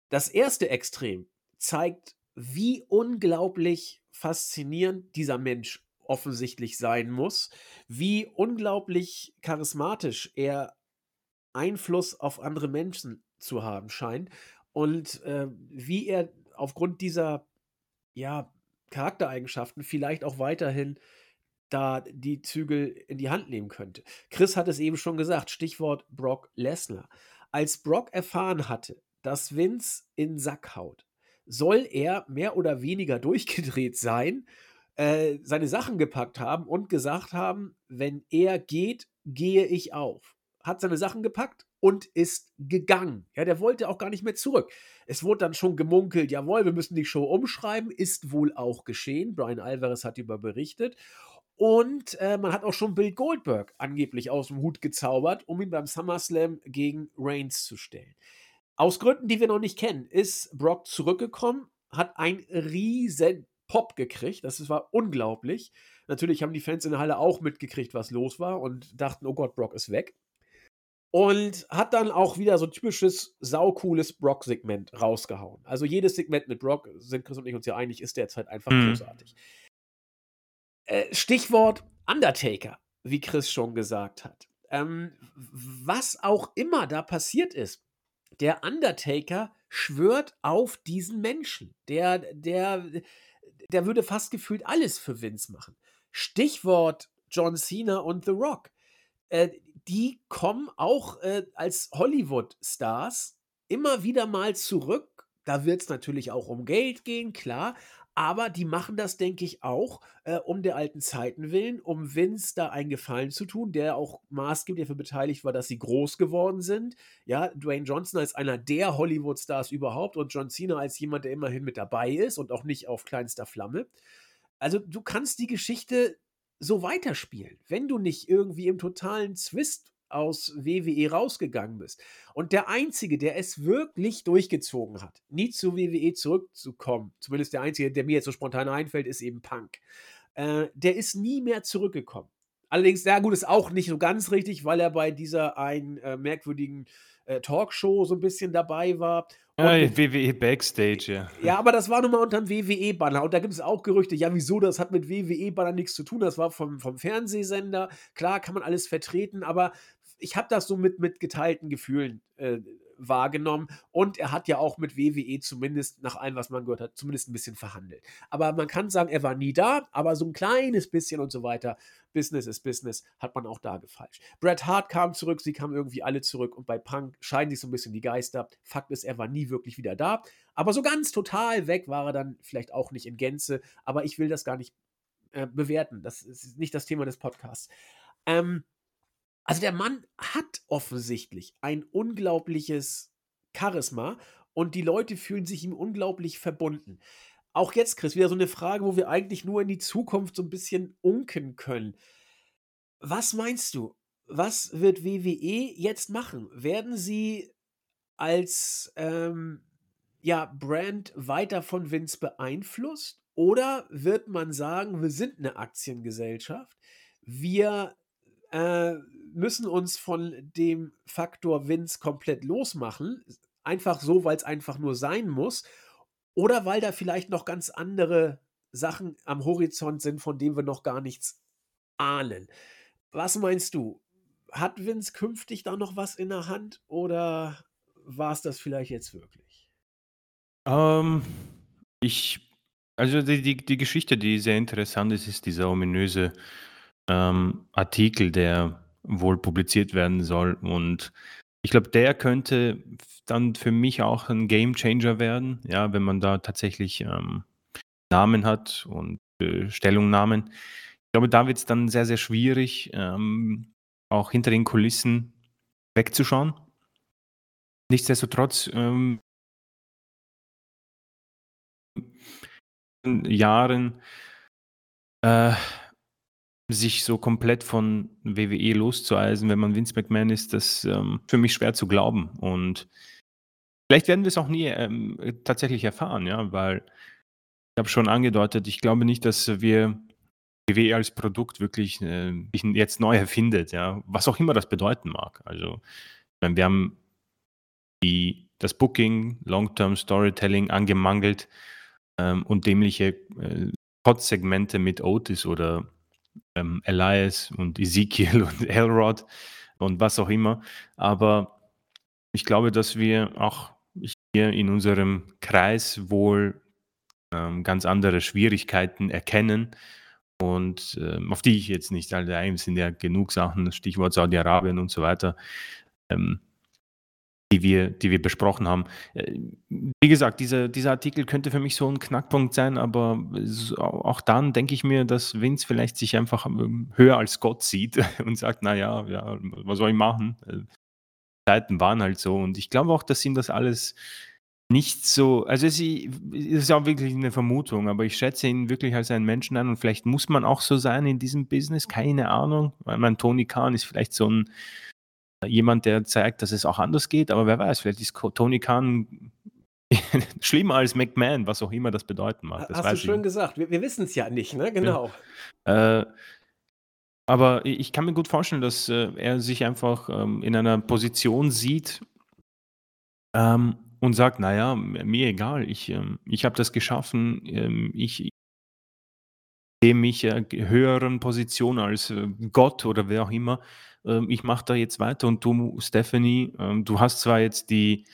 Das erste Extrem zeigt wie unglaublich faszinierend dieser Mensch offensichtlich sein muss, wie unglaublich charismatisch er Einfluss auf andere Menschen zu haben scheint und, äh, wie er aufgrund dieser, ja, Charaktereigenschaften vielleicht auch weiterhin da die Zügel in die Hand nehmen könnte. Chris hat es eben schon gesagt, Stichwort Brock Lesnar. Als Brock erfahren hatte, dass Vince in Sack haut, soll er mehr oder weniger durchgedreht sein, äh, seine Sachen gepackt haben und gesagt haben: „Wenn er geht, gehe ich auf.“ Hat seine Sachen gepackt und ist gegangen. Ja, der wollte auch gar nicht mehr zurück. Es wurde dann schon gemunkelt: „Jawohl, wir müssen die Show umschreiben.“ Ist wohl auch geschehen. Bryan Alvarez hat darüber berichtet. Und, äh, man hat auch schon Bill Goldberg angeblich aus'm Hut gezaubert, um ihn beim SummerSlam gegen Reigns zu stellen. Aus Gründen, die wir noch nicht kennen, ist Brock zurückgekommen, hat einen riesen Pop gekriegt. Das war unglaublich. Natürlich haben die Fans in der Halle auch mitgekriegt, was los war und dachten: „Oh Gott, Brock ist weg.“ Und hat dann auch wieder so 'n typisches saucooles Brock-Segment rausgehauen. Also, jedes Segment mit Brock, sind Chris und ich uns ja einig, ist derzeit einfach Mhm. großartig. Äh, Stichwort Undertaker, wie Chris schon gesagt hat. Ähm, was auch immer da passiert ist, der Undertaker schwört auf diesen Menschen. Der der der würde fast gefühlt alles für Vince machen. Stichwort John Cena und The Rock. Äh, die kommen auch, äh, als Hollywood-Stars immer wieder mal zurück. Da wird's natürlich auch um Geld gehen, klar, aber die machen das, denke ich, auch, äh, um der alten Zeiten willen, um Vince da einen Gefallen zu tun, der auch maßgeblich dafür beteiligt war, dass sie groß geworden sind. Ja, Dwayne Johnson als einer der Hollywood-Stars überhaupt und John Cena als jemand, der immerhin mit dabei ist und auch nicht auf kleinster Flamme. Also, du kannst die Geschichte so weiterspielen, wenn du nicht irgendwie im totalen Zwist aus WWE rausgegangen bist. Und der Einzige, der es wirklich durchgezogen hat, nie zu WWE zurückzukommen, zumindest der Einzige, der mir jetzt so spontan einfällt, ist eben Punk. Äh, der ist nie mehr zurückgekommen. Allerdings, ja gut, ist auch nicht so ganz richtig, weil er bei dieser einen, äh, merkwürdigen, äh, Talkshow so 'n bisschen dabei war Ja, und WWE Backstage, ja. ja, aber das war nun mal unterm WWE-Banner und da gibt es auch Gerüchte: „Ja, wieso? Das hat mit WWE-Banner nix zu tun. Das war vom vom Fernsehsender.“ Klar, kann man alles vertreten, aber ich habe das so mit mit geteilten Gefühlen, äh, wahrgenommen und er hat ja auch mit WWE zumindest nach allem, was man gehört hat, zumindest 'n bisschen verhandelt. Aber man kann sagen, er war nie da, aber so 'n kleines bisschen und so weiter. Business is Business, hat man auch da gefeilscht. Bret Hart kam zurück, sie kamen irgendwie alle zurück und bei Punk scheiden sich so 'n bisschen die Geister. Fakt ist, er war nie wirklich wieder da, aber so ganz total weg war er dann vielleicht auch nicht in Gänze, aber ich will das gar nicht, äh, bewerten. Das ist nicht das Thema des Podcasts. Ähm, also, der Mann hat offensichtlich ein unglaubliches Charisma und die Leute fühlen sich ihm unglaublich verbunden. Auch jetzt, Chris, wieder so 'ne Frage, wo wir eigentlich nur in die Zukunft so 'n bisschen unken können. Was meinst du? Was wird WWE jetzt machen? Werden sie als, ähm, ja, Brand weiter von Vince beeinflusst oder wird man sagen: „Wir sind 'ne Aktiengesellschaft. Wir, äh, müssen uns von dem Faktor Vince komplett losmachen, einfach so, weil's einfach nur sein muss oder weil da vielleicht noch ganz andere Sachen am Horizont sind, von denen wir noch gar nichts ahnen.“ Was meinst du? Hat Vince künftig da noch was in der Hand oder war's das vielleicht jetzt wirklich? Ähm, ich also, die die die Geschichte, die sehr interessant ist, ist dieser ominöse, ähm, Artikel, der wohl publiziert werden soll. Und ich glaube, der könnte dann für mich auch 'n Gamechanger werden, ja, wenn man da tatsächlich, ähm, Namen hat und, äh, Stellungnahmen. Ich glaube, da wird's dann sehr, sehr schwierig, ähm, auch hinter den Kulissen wegzuschauen. Nichtsdestotrotz, ähm Jahren äh, sich so komplett von WWE loszueisen, wenn man Vince McMahon ist, das, ähm, für mich schwer zu glauben. Und vielleicht werden wir's auch nie, ähm, tatsächlich erfahren, ja, weil ich habe schon angedeutet, ich glaube nicht, dass wir WWE als Produkt wirklich, äh, jetzt neu erfindet, ja, was auch immer das bedeuten mag. Also, wir haben die das Booking, Long-Term Storytelling angemangelt, ähm, und dämliche, äh, Spotsegmente mit Otis oder ähm, Elias und Ezekiel und Elrod und was auch immer. Aber ich glaube, dass wir auch hier in unserem Kreis wohl ähm, ganz andere Schwierigkeiten erkennen und ähm, auf die ich jetzt nicht alle ein, sind ja genug Sachen, Stichwort Saudi-Arabien und so weiter, ähm, die wir, die wir besprochen haben. Äh, wie gesagt, dieser, dieser Artikel könnte für mich so ein Knackpunkt sein, aber auch dann denke ich mir, dass Vince vielleicht sich einfach ähm, höher als Gott sieht und sagt, naja, ja, was soll ich machen? Äh, Zeiten waren halt so. Und ich glaube auch, dass ihm das alles nicht so, also sie ist auch wirklich eine Vermutung, aber ich schätze ihn wirklich als einen Menschen an und vielleicht muss man auch so sein in diesem Business, keine Ahnung. Weil mein Tony Khan ist vielleicht so ein jemand, der zeigt, dass es auch anders geht, aber wer weiß, vielleicht ist Tony Khan schlimmer als McMahon, was auch immer das bedeuten mag. Das Hast du schön ich. gesagt. Wir, wir wissen es ja nicht, ne? Genau. Ja. Äh, aber ich kann mir gut vorstellen, dass äh, er sich einfach ähm, in einer Position sieht, ähm, und sagt, naja, mir egal, ich, ähm, ich habe das geschaffen, ähm, ich sehe mich äh, höheren Position als äh, Gott oder wer auch immer. Ähm, ich mache da jetzt weiter und du, Stephanie, ähm, du hast zwar jetzt die,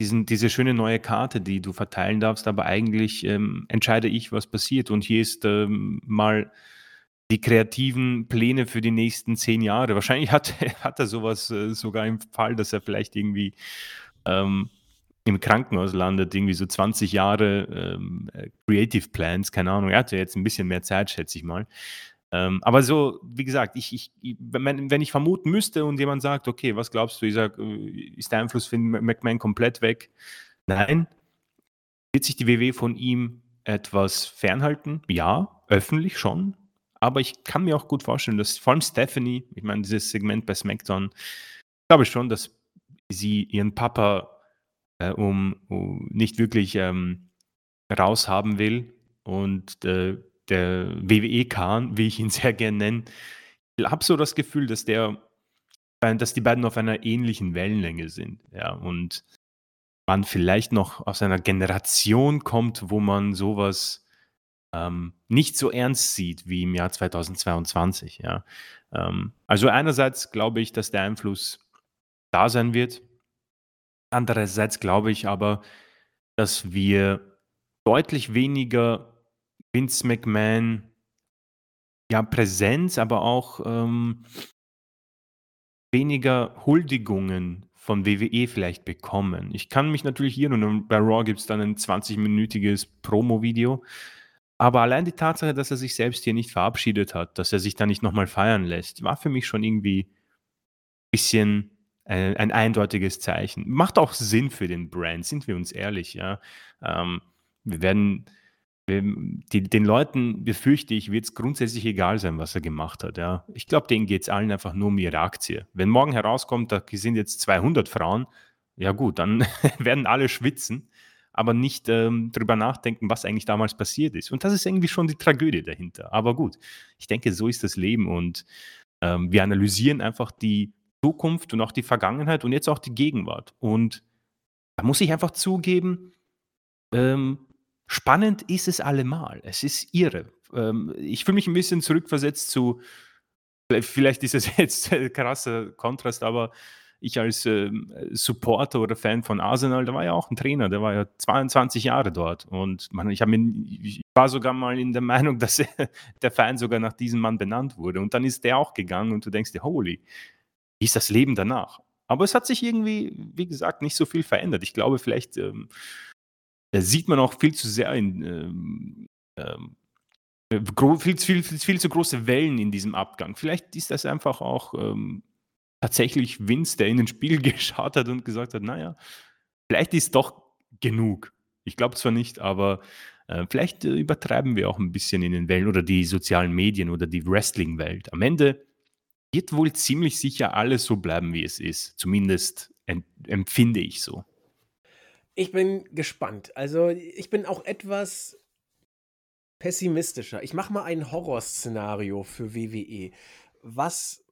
diesen, diese schöne neue Karte, die du verteilen darfst, aber eigentlich ähm, entscheide ich, was passiert. Und hier ist ähm, mal die kreativen Pläne für die nächsten zehn Jahre. Wahrscheinlich hat, hat er sowas äh, sogar im Fall, dass er vielleicht irgendwie ähm, im Krankenhaus landet, irgendwie so 20 Jahre ähm, äh, Creative Plans, keine Ahnung. Er hatte jetzt ein bisschen mehr Zeit, schätze ich mal. Ähm, aber so, wie gesagt, ich, ich, wenn, ich vermuten müsste und jemand sagt, okay, was glaubst du, ich sag, äh, ist der Einfluss für McMahon komplett weg? Nein. Wird sich die WW von ihm etwas fernhalten? Ja, öffentlich schon. Aber ich kann mir auch gut vorstellen, dass vor allem Stephanie, ich meine, dieses Segment bei SmackDown, glaube ich schon, dass sie ihren Papa äh, um, um, nicht wirklich ähm, raushaben will. Und äh, der WWE-Kahn, wie ich ihn sehr gerne nenne, ich habe so das Gefühl, dass der, dass die beiden auf einer ähnlichen Wellenlänge sind. Ja, und man vielleicht noch aus einer Generation kommt, wo man sowas ähm, nicht so ernst sieht wie im Jahr 2022. Ja. Ähm, also einerseits glaube ich, dass der Einfluss da sein wird, Andererseits glaube ich aber, dass wir deutlich weniger Vince McMahon ja, Präsenz, aber auch ähm, weniger Huldigungen von WWE vielleicht bekommen. Ich kann mich natürlich hier und bei Raw gibt es dann ein 20-minütiges Promo-Video. Aber allein die Tatsache, dass er sich selbst hier nicht verabschiedet hat, dass er sich da nicht nochmal feiern lässt, war für mich schon irgendwie ein bisschen ein, ein eindeutiges Zeichen. Macht auch Sinn für den Brand, sind wir uns ehrlich, ja. Ähm, wir werden die, den Leuten, befürchte ich, wird es grundsätzlich egal sein, was er gemacht hat. Ja. Ich glaube, denen geht es allen einfach nur um ihre Aktie. Wenn morgen herauskommt, da sind jetzt 200 Frauen, ja gut, dann werden alle schwitzen, aber nicht ähm, drüber nachdenken, was eigentlich damals passiert ist. Und das ist irgendwie schon die Tragödie dahinter. Aber gut, ich denke, so ist das Leben und ähm, wir analysieren einfach die Zukunft und auch die Vergangenheit und jetzt auch die Gegenwart. Und da muss ich einfach zugeben, ähm, spannend ist es allemal. Es ist irre. Ähm, ich fühle mich ein bisschen zurückversetzt zu, vielleicht ist es jetzt ein krasser Kontrast, aber ich als ähm, Supporter oder Fan von Arsenal, da war ja auch ein Trainer, der war ja 22 Jahre dort. Und man, ich, mir, ich war sogar mal in der Meinung, dass der Verein sogar nach diesem Mann benannt wurde. Und dann ist der auch gegangen und du denkst dir, holy, wie ist das Leben danach? Aber es hat sich irgendwie, wie gesagt, nicht so viel verändert. Ich glaube, vielleicht ähm, äh, sieht man auch viel zu sehr in ähm, ähm, äh, viel, viel, viel, zu große Wellen in diesem Abgang. Vielleicht ist das einfach auch ähm, tatsächlich Vince, der in den Spiegel geschaut hat und gesagt hat, naja, vielleicht ist doch genug. Ich glaube zwar nicht, aber äh, vielleicht äh, übertreiben wir auch ein bisschen in den Wellen oder die sozialen Medien oder die Wrestling-Welt. Am Ende wird wohl ziemlich sicher alles so bleiben, wie es ist. Zumindest empfinde ich so. Ich bin gespannt. Also, ich bin auch etwas pessimistischer. Ich mache mal ein Horrorszenario für WWE, was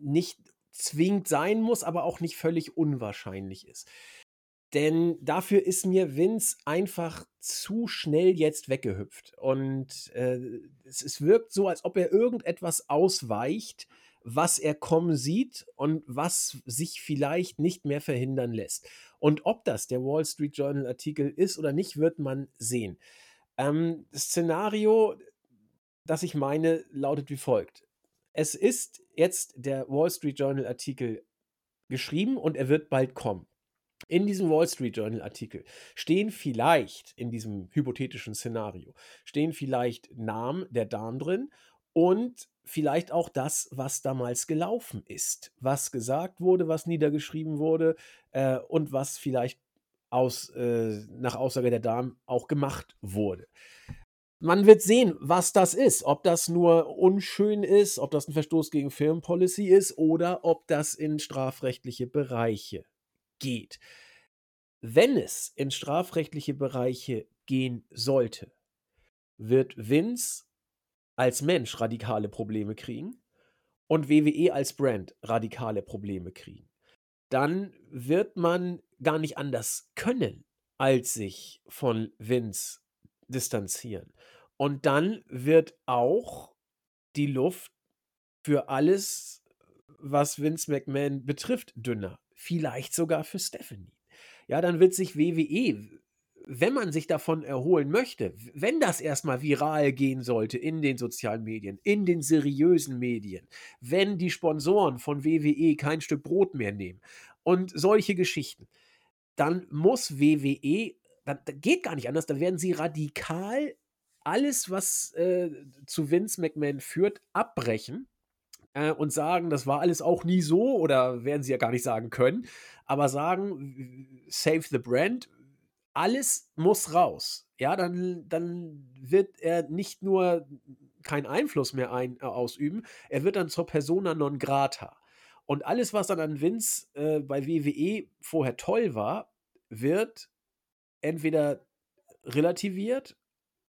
nicht zwingend sein muss, aber auch nicht völlig unwahrscheinlich ist. Denn dafür ist mir Vince einfach zu schnell jetzt weggehüpft. Und äh, es, es wirkt so, als ob er irgendetwas ausweicht, was er kommen sieht und was sich vielleicht nicht mehr verhindern lässt. Und ob das der Wall Street Journal Artikel ist oder nicht, wird man sehen. Ähm, das Szenario, das ich meine, lautet wie folgt. Es ist jetzt der Wall Street Journal Artikel geschrieben und er wird bald kommen. In diesem Wall Street Journal Artikel stehen vielleicht, in diesem hypothetischen Szenario, stehen vielleicht Namen der Damen drin und vielleicht auch das, was damals gelaufen ist, was gesagt wurde, was niedergeschrieben wurde äh, und was vielleicht aus, äh, nach Aussage der Damen auch gemacht wurde. Man wird sehen, was das ist. Ob das nur unschön ist, ob das ein Verstoß gegen Firmenpolicy ist oder ob das in strafrechtliche Bereiche geht. Wenn es in strafrechtliche Bereiche gehen sollte, wird Vince als Mensch radikale Probleme kriegen und WWE als Brand radikale Probleme kriegen. Dann wird man gar nicht anders können, als sich von Vince distanzieren. Und dann wird auch die Luft für alles, was Vince McMahon betrifft, dünner. Vielleicht sogar für Stephanie. Ja, dann wird sich WWE, wenn man sich davon erholen möchte, wenn das erstmal viral gehen sollte in den sozialen Medien, in den seriösen Medien, wenn die Sponsoren von WWE kein Stück Brot mehr nehmen und solche Geschichten, dann muss WWE, das geht gar nicht anders, dann werden sie radikal alles, was äh, zu Vince McMahon führt, abbrechen äh, und sagen, das war alles auch nie so oder werden sie ja gar nicht sagen können, aber sagen, save the brand, alles muss raus. Ja, dann, dann wird er nicht nur keinen Einfluss mehr ein, äh, ausüben, er wird dann zur Persona non grata. Und alles, was dann an Vince äh, bei WWE vorher toll war, wird entweder relativiert,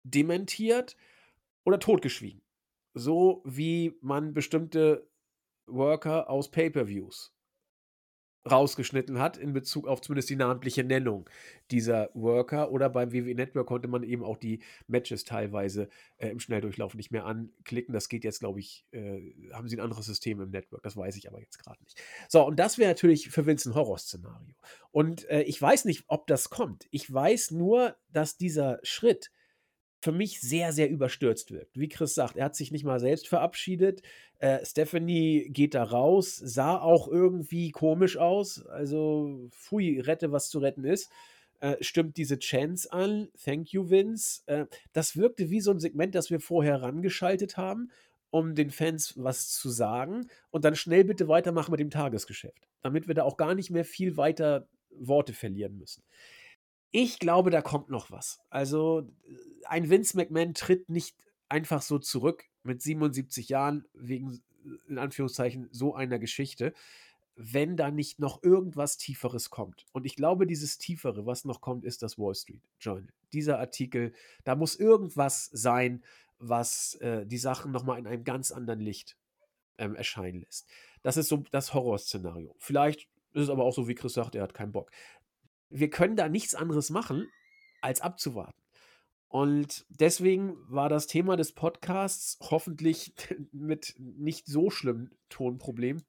dementiert oder totgeschwiegen so wie man bestimmte Worker aus Pay-per-Views rausgeschnitten hat in Bezug auf zumindest die namentliche Nennung dieser Worker oder beim WWE Network konnte man eben auch die Matches teilweise äh, im Schnelldurchlauf nicht mehr anklicken. Das geht jetzt, glaube ich, äh, haben sie ein anderes System im Network, das weiß ich aber jetzt gerade nicht. So, und das wäre natürlich für Vince ein Horrorszenario. Und äh, ich weiß nicht, ob das kommt. Ich weiß nur, dass dieser Schritt für mich sehr, sehr überstürzt wirkt. Wie Chris sagt, er hat sich nicht mal selbst verabschiedet. Äh, Stephanie geht da raus, sah auch irgendwie komisch aus. Also, pfui, rette, was zu retten ist. Äh, stimmt diese Chance an. Thank you, Vince. Äh, das wirkte wie so ein Segment, das wir vorher rangeschaltet haben, um den Fans was zu sagen. Und dann schnell bitte weitermachen mit dem Tagesgeschäft. Damit wir da auch gar nicht mehr viel weiter Worte verlieren müssen. Ich glaube, da kommt noch was. Also, ein Vince McMahon tritt nicht einfach so zurück mit 77 Jahren wegen, in Anführungszeichen, so einer Geschichte, wenn da nicht noch irgendwas Tieferes kommt. Und ich glaube, dieses Tiefere, was noch kommt, ist das Wall Street Journal. Dieser Artikel, da muss irgendwas sein, was äh, die Sachen nochmal in einem ganz anderen Licht ähm, erscheinen lässt. Das ist so das Horrorszenario. Vielleicht ist es aber auch so, wie Chris sagt, er hat keinen Bock wir können da nichts anderes machen, als abzuwarten. Und deswegen war das Thema des Podcasts hoffentlich mit nicht so schlimmem Tonproblem.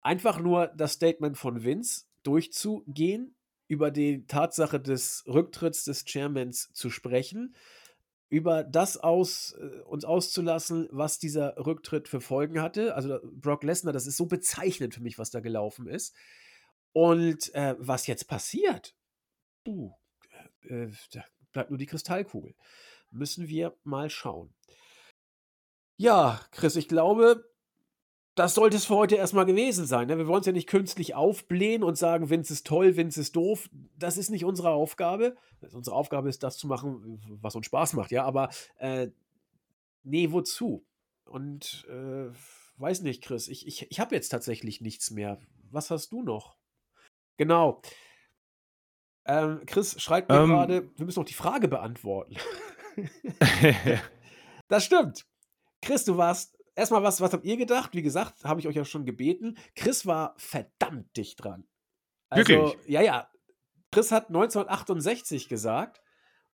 Einfach nur das Statement von Vince durchzugehen, über die Tatsache des Rücktritts des Chairmans zu sprechen, über das aus, äh, uns auszulassen, was dieser Rücktritt für Folgen hatte. Also Brock Lesnar, das ist so bezeichnend für mich, was da gelaufen ist. Und äh, was jetzt passiert, uh, äh, da bleibt nur die Kristallkugel. Müssen wir mal schauen. Ja, Chris, ich glaube, das sollte es für heute erstmal gewesen sein. Ne? Wir wollen es ja nicht künstlich aufblähen und sagen, Vince ist toll, Vince ist doof. Das ist nicht unsere Aufgabe. Unsere Aufgabe ist, das zu machen, was uns Spaß macht, ja. Aber äh, nee, wozu? Und äh, weiß nicht, Chris, ich, ich, ich habe jetzt tatsächlich nichts mehr. Was hast du noch? Genau. Ähm, Chris schreibt mir Ähm. gerade, wir müssen noch die Frage beantworten. Das stimmt. Chris, du warst erstmal was was habt ihr gedacht? Wie gesagt, habe ich euch ja schon gebeten. Chris war verdammt dicht dran. Also, Wirklich? ja, ja. Chris hat 1968 gesagt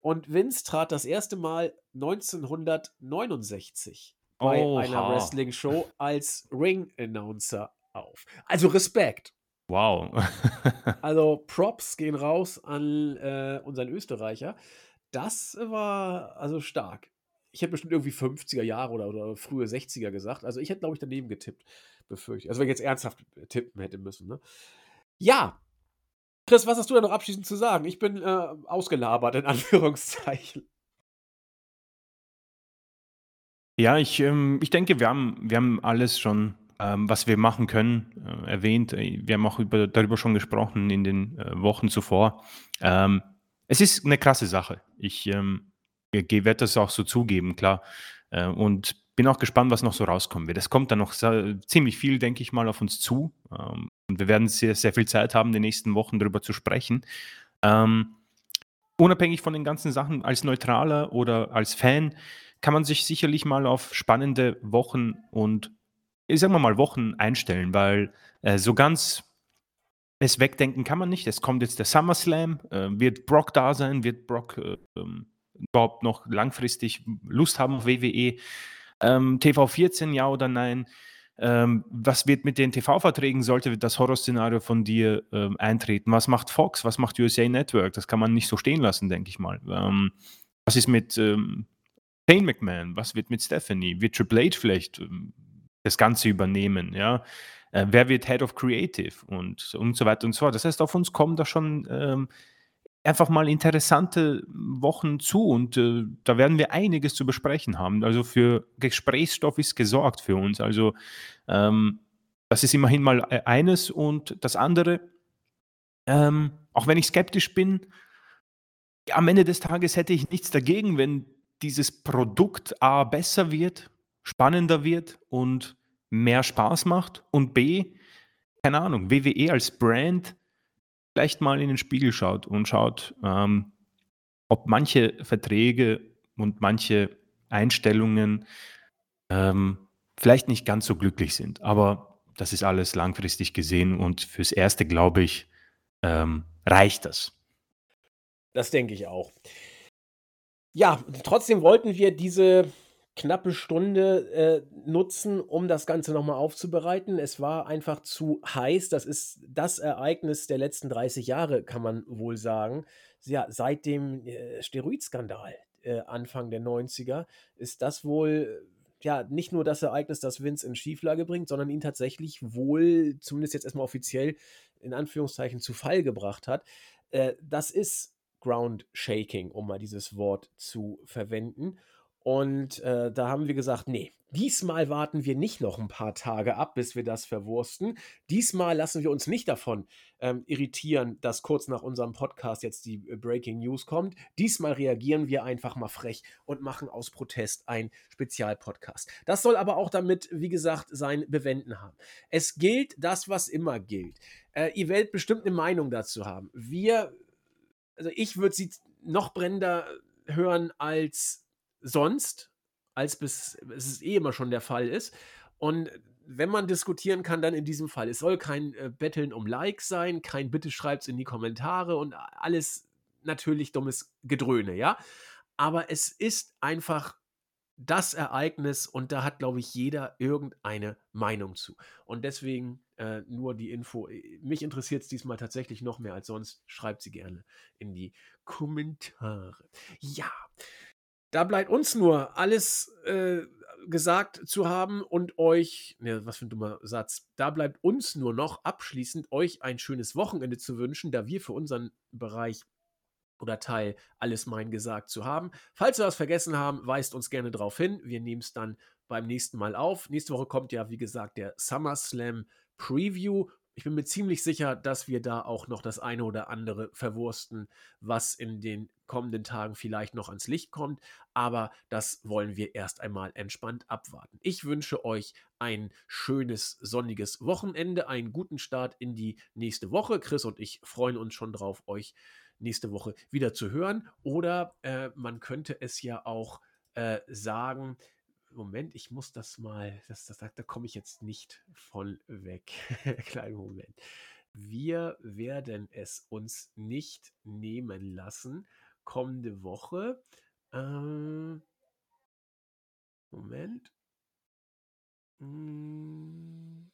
und Vince trat das erste Mal 1969 bei einer Oha. Wrestling-Show als Ring-Announcer auf. Also Respekt. Wow. Also Props gehen raus an äh, unseren Österreicher. Das war also stark. Ich hätte bestimmt irgendwie 50er Jahre oder, oder frühe 60er gesagt. Also ich hätte, glaube ich, daneben getippt, befürchte ich. Also wenn ich jetzt ernsthaft tippen hätte müssen. Ne? Ja. Chris, was hast du da noch abschließend zu sagen? Ich bin äh, ausgelabert, in Anführungszeichen. Ja, ich, ähm, ich denke, wir haben, wir haben alles schon, was wir machen können, äh, erwähnt. Äh, wir haben auch über, darüber schon gesprochen in den äh, Wochen zuvor. Ähm, es ist eine krasse Sache. Ich ähm, werde das auch so zugeben, klar. Und bin auch gespannt, was noch so rauskommen wird. Es kommt dann noch ziemlich viel, denke ich mal, auf uns zu. Ähm, und wir werden sehr, sehr viel Zeit haben, den nächsten Wochen darüber zu sprechen. Ähm, unabhängig von den ganzen Sachen, als Neutraler oder als Fan, kann man sich sicherlich mal auf spannende Wochen und, ich sag mal, Wochen einstellen, weil äh, so ganz es wegdenken kann man nicht. Es kommt jetzt der SummerSlam. Äh, wird Brock da sein? Wird Brock äh, ähm, überhaupt noch langfristig Lust haben auf WWE? Ähm, TV 14, ja oder nein? Ähm, was wird mit den TV-Verträgen? Sollte das Horrorszenario von dir ähm, eintreten? Was macht Fox? Was macht USA Network? Das kann man nicht so stehen lassen, denke ich mal. Ähm, was ist mit ähm, Shane McMahon? Was wird mit Stephanie? Wird Triple H vielleicht das Ganze übernehmen? Ja. Äh, wer wird Head of Creative und, und so weiter und so fort. Das heißt, auf uns kommen da schon ähm, einfach mal interessante Wochen zu und äh, da werden wir einiges zu besprechen haben. Also für Gesprächsstoff ist gesorgt für uns. Also ähm, das ist immerhin mal e-, eines und das andere, ähm, auch wenn ich skeptisch bin, am Ende des Tages hätte ich nichts dagegen, wenn dieses Produkt A besser wird, spannender wird und mehr Spaß macht und B, keine Ahnung, WWE als Brand vielleicht mal in den Spiegel schaut und schaut, ähm, ob manche Verträge und manche Einstellungen ähm, vielleicht nicht ganz so glücklich sind. Aber das ist alles langfristig gesehen und fürs Erste, glaube ich, ähm, reicht das. Das denke ich auch. Ja, trotzdem wollten wir diese knappe Stunde äh, nutzen, um das Ganze nochmal aufzubereiten. Es war einfach zu heiß. Das ist das Ereignis der letzten 30 Jahre, kann man wohl sagen. Ja, seit dem äh, Steroidskandal äh, Anfang der 90er ist das wohl ja nicht nur das Ereignis, das Vince in Schieflage bringt, sondern ihn tatsächlich wohl, zumindest jetzt erstmal offiziell, in Anführungszeichen zu Fall gebracht hat. Äh, das ist Ground Shaking, um mal dieses Wort zu verwenden. Und äh, da haben wir gesagt, nee, diesmal warten wir nicht noch ein paar Tage ab, bis wir das verwursten. Diesmal lassen wir uns nicht davon ähm, irritieren, dass kurz nach unserem Podcast jetzt die äh, Breaking News kommt. Diesmal reagieren wir einfach mal frech und machen aus Protest ein Spezialpodcast. Das soll aber auch damit, wie gesagt, sein Bewenden haben. Es gilt das, was immer gilt. Äh, ihr werdet bestimmt eine Meinung dazu haben. Wir, also ich würde sie noch brennender hören als sonst, als bis es eh immer schon der Fall ist. Und wenn man diskutieren kann, dann in diesem Fall. Es soll kein äh, Betteln um Likes sein, kein Bitte schreibt's in die Kommentare und alles natürlich dummes Gedröhne, ja. Aber es ist einfach das Ereignis und da hat, glaube ich, jeder irgendeine Meinung zu. Und deswegen äh, nur die Info. Mich interessiert es diesmal tatsächlich noch mehr als sonst. Schreibt sie gerne in die Kommentare. Ja, da bleibt uns nur alles äh, gesagt zu haben und euch, ne, was für ein dummer Satz, da bleibt uns nur noch abschließend euch ein schönes Wochenende zu wünschen, da wir für unseren Bereich oder Teil alles mein gesagt zu haben. Falls wir was vergessen haben, weist uns gerne darauf hin. Wir nehmen es dann beim nächsten Mal auf. Nächste Woche kommt ja, wie gesagt, der SummerSlam Preview ich bin mir ziemlich sicher, dass wir da auch noch das eine oder andere verwursten, was in den kommenden Tagen vielleicht noch ans Licht kommt. Aber das wollen wir erst einmal entspannt abwarten. Ich wünsche euch ein schönes, sonniges Wochenende, einen guten Start in die nächste Woche. Chris und ich freuen uns schon drauf, euch nächste Woche wieder zu hören. Oder äh, man könnte es ja auch äh, sagen, Moment, ich muss das mal, das, das, da komme ich jetzt nicht von weg. Kleinen Moment. Wir werden es uns nicht nehmen lassen. Kommende Woche. Ähm, Moment. Hm.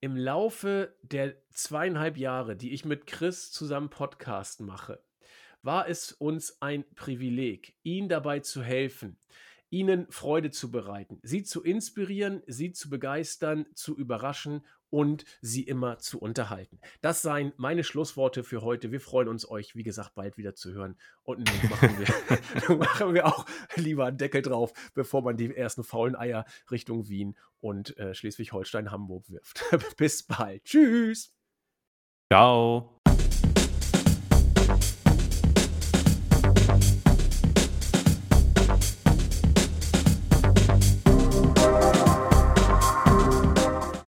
Im Laufe der zweieinhalb Jahre, die ich mit Chris zusammen Podcast mache, war es uns ein Privileg, ihm dabei zu helfen, ihnen Freude zu bereiten, sie zu inspirieren, sie zu begeistern, zu überraschen und sie immer zu unterhalten. Das seien meine Schlussworte für heute. Wir freuen uns, euch, wie gesagt, bald wieder zu hören. Und nun machen wir, machen wir auch lieber einen Deckel drauf, bevor man die ersten faulen Eier Richtung Wien und äh, Schleswig-Holstein-Hamburg wirft. Bis bald. Tschüss. Ciao.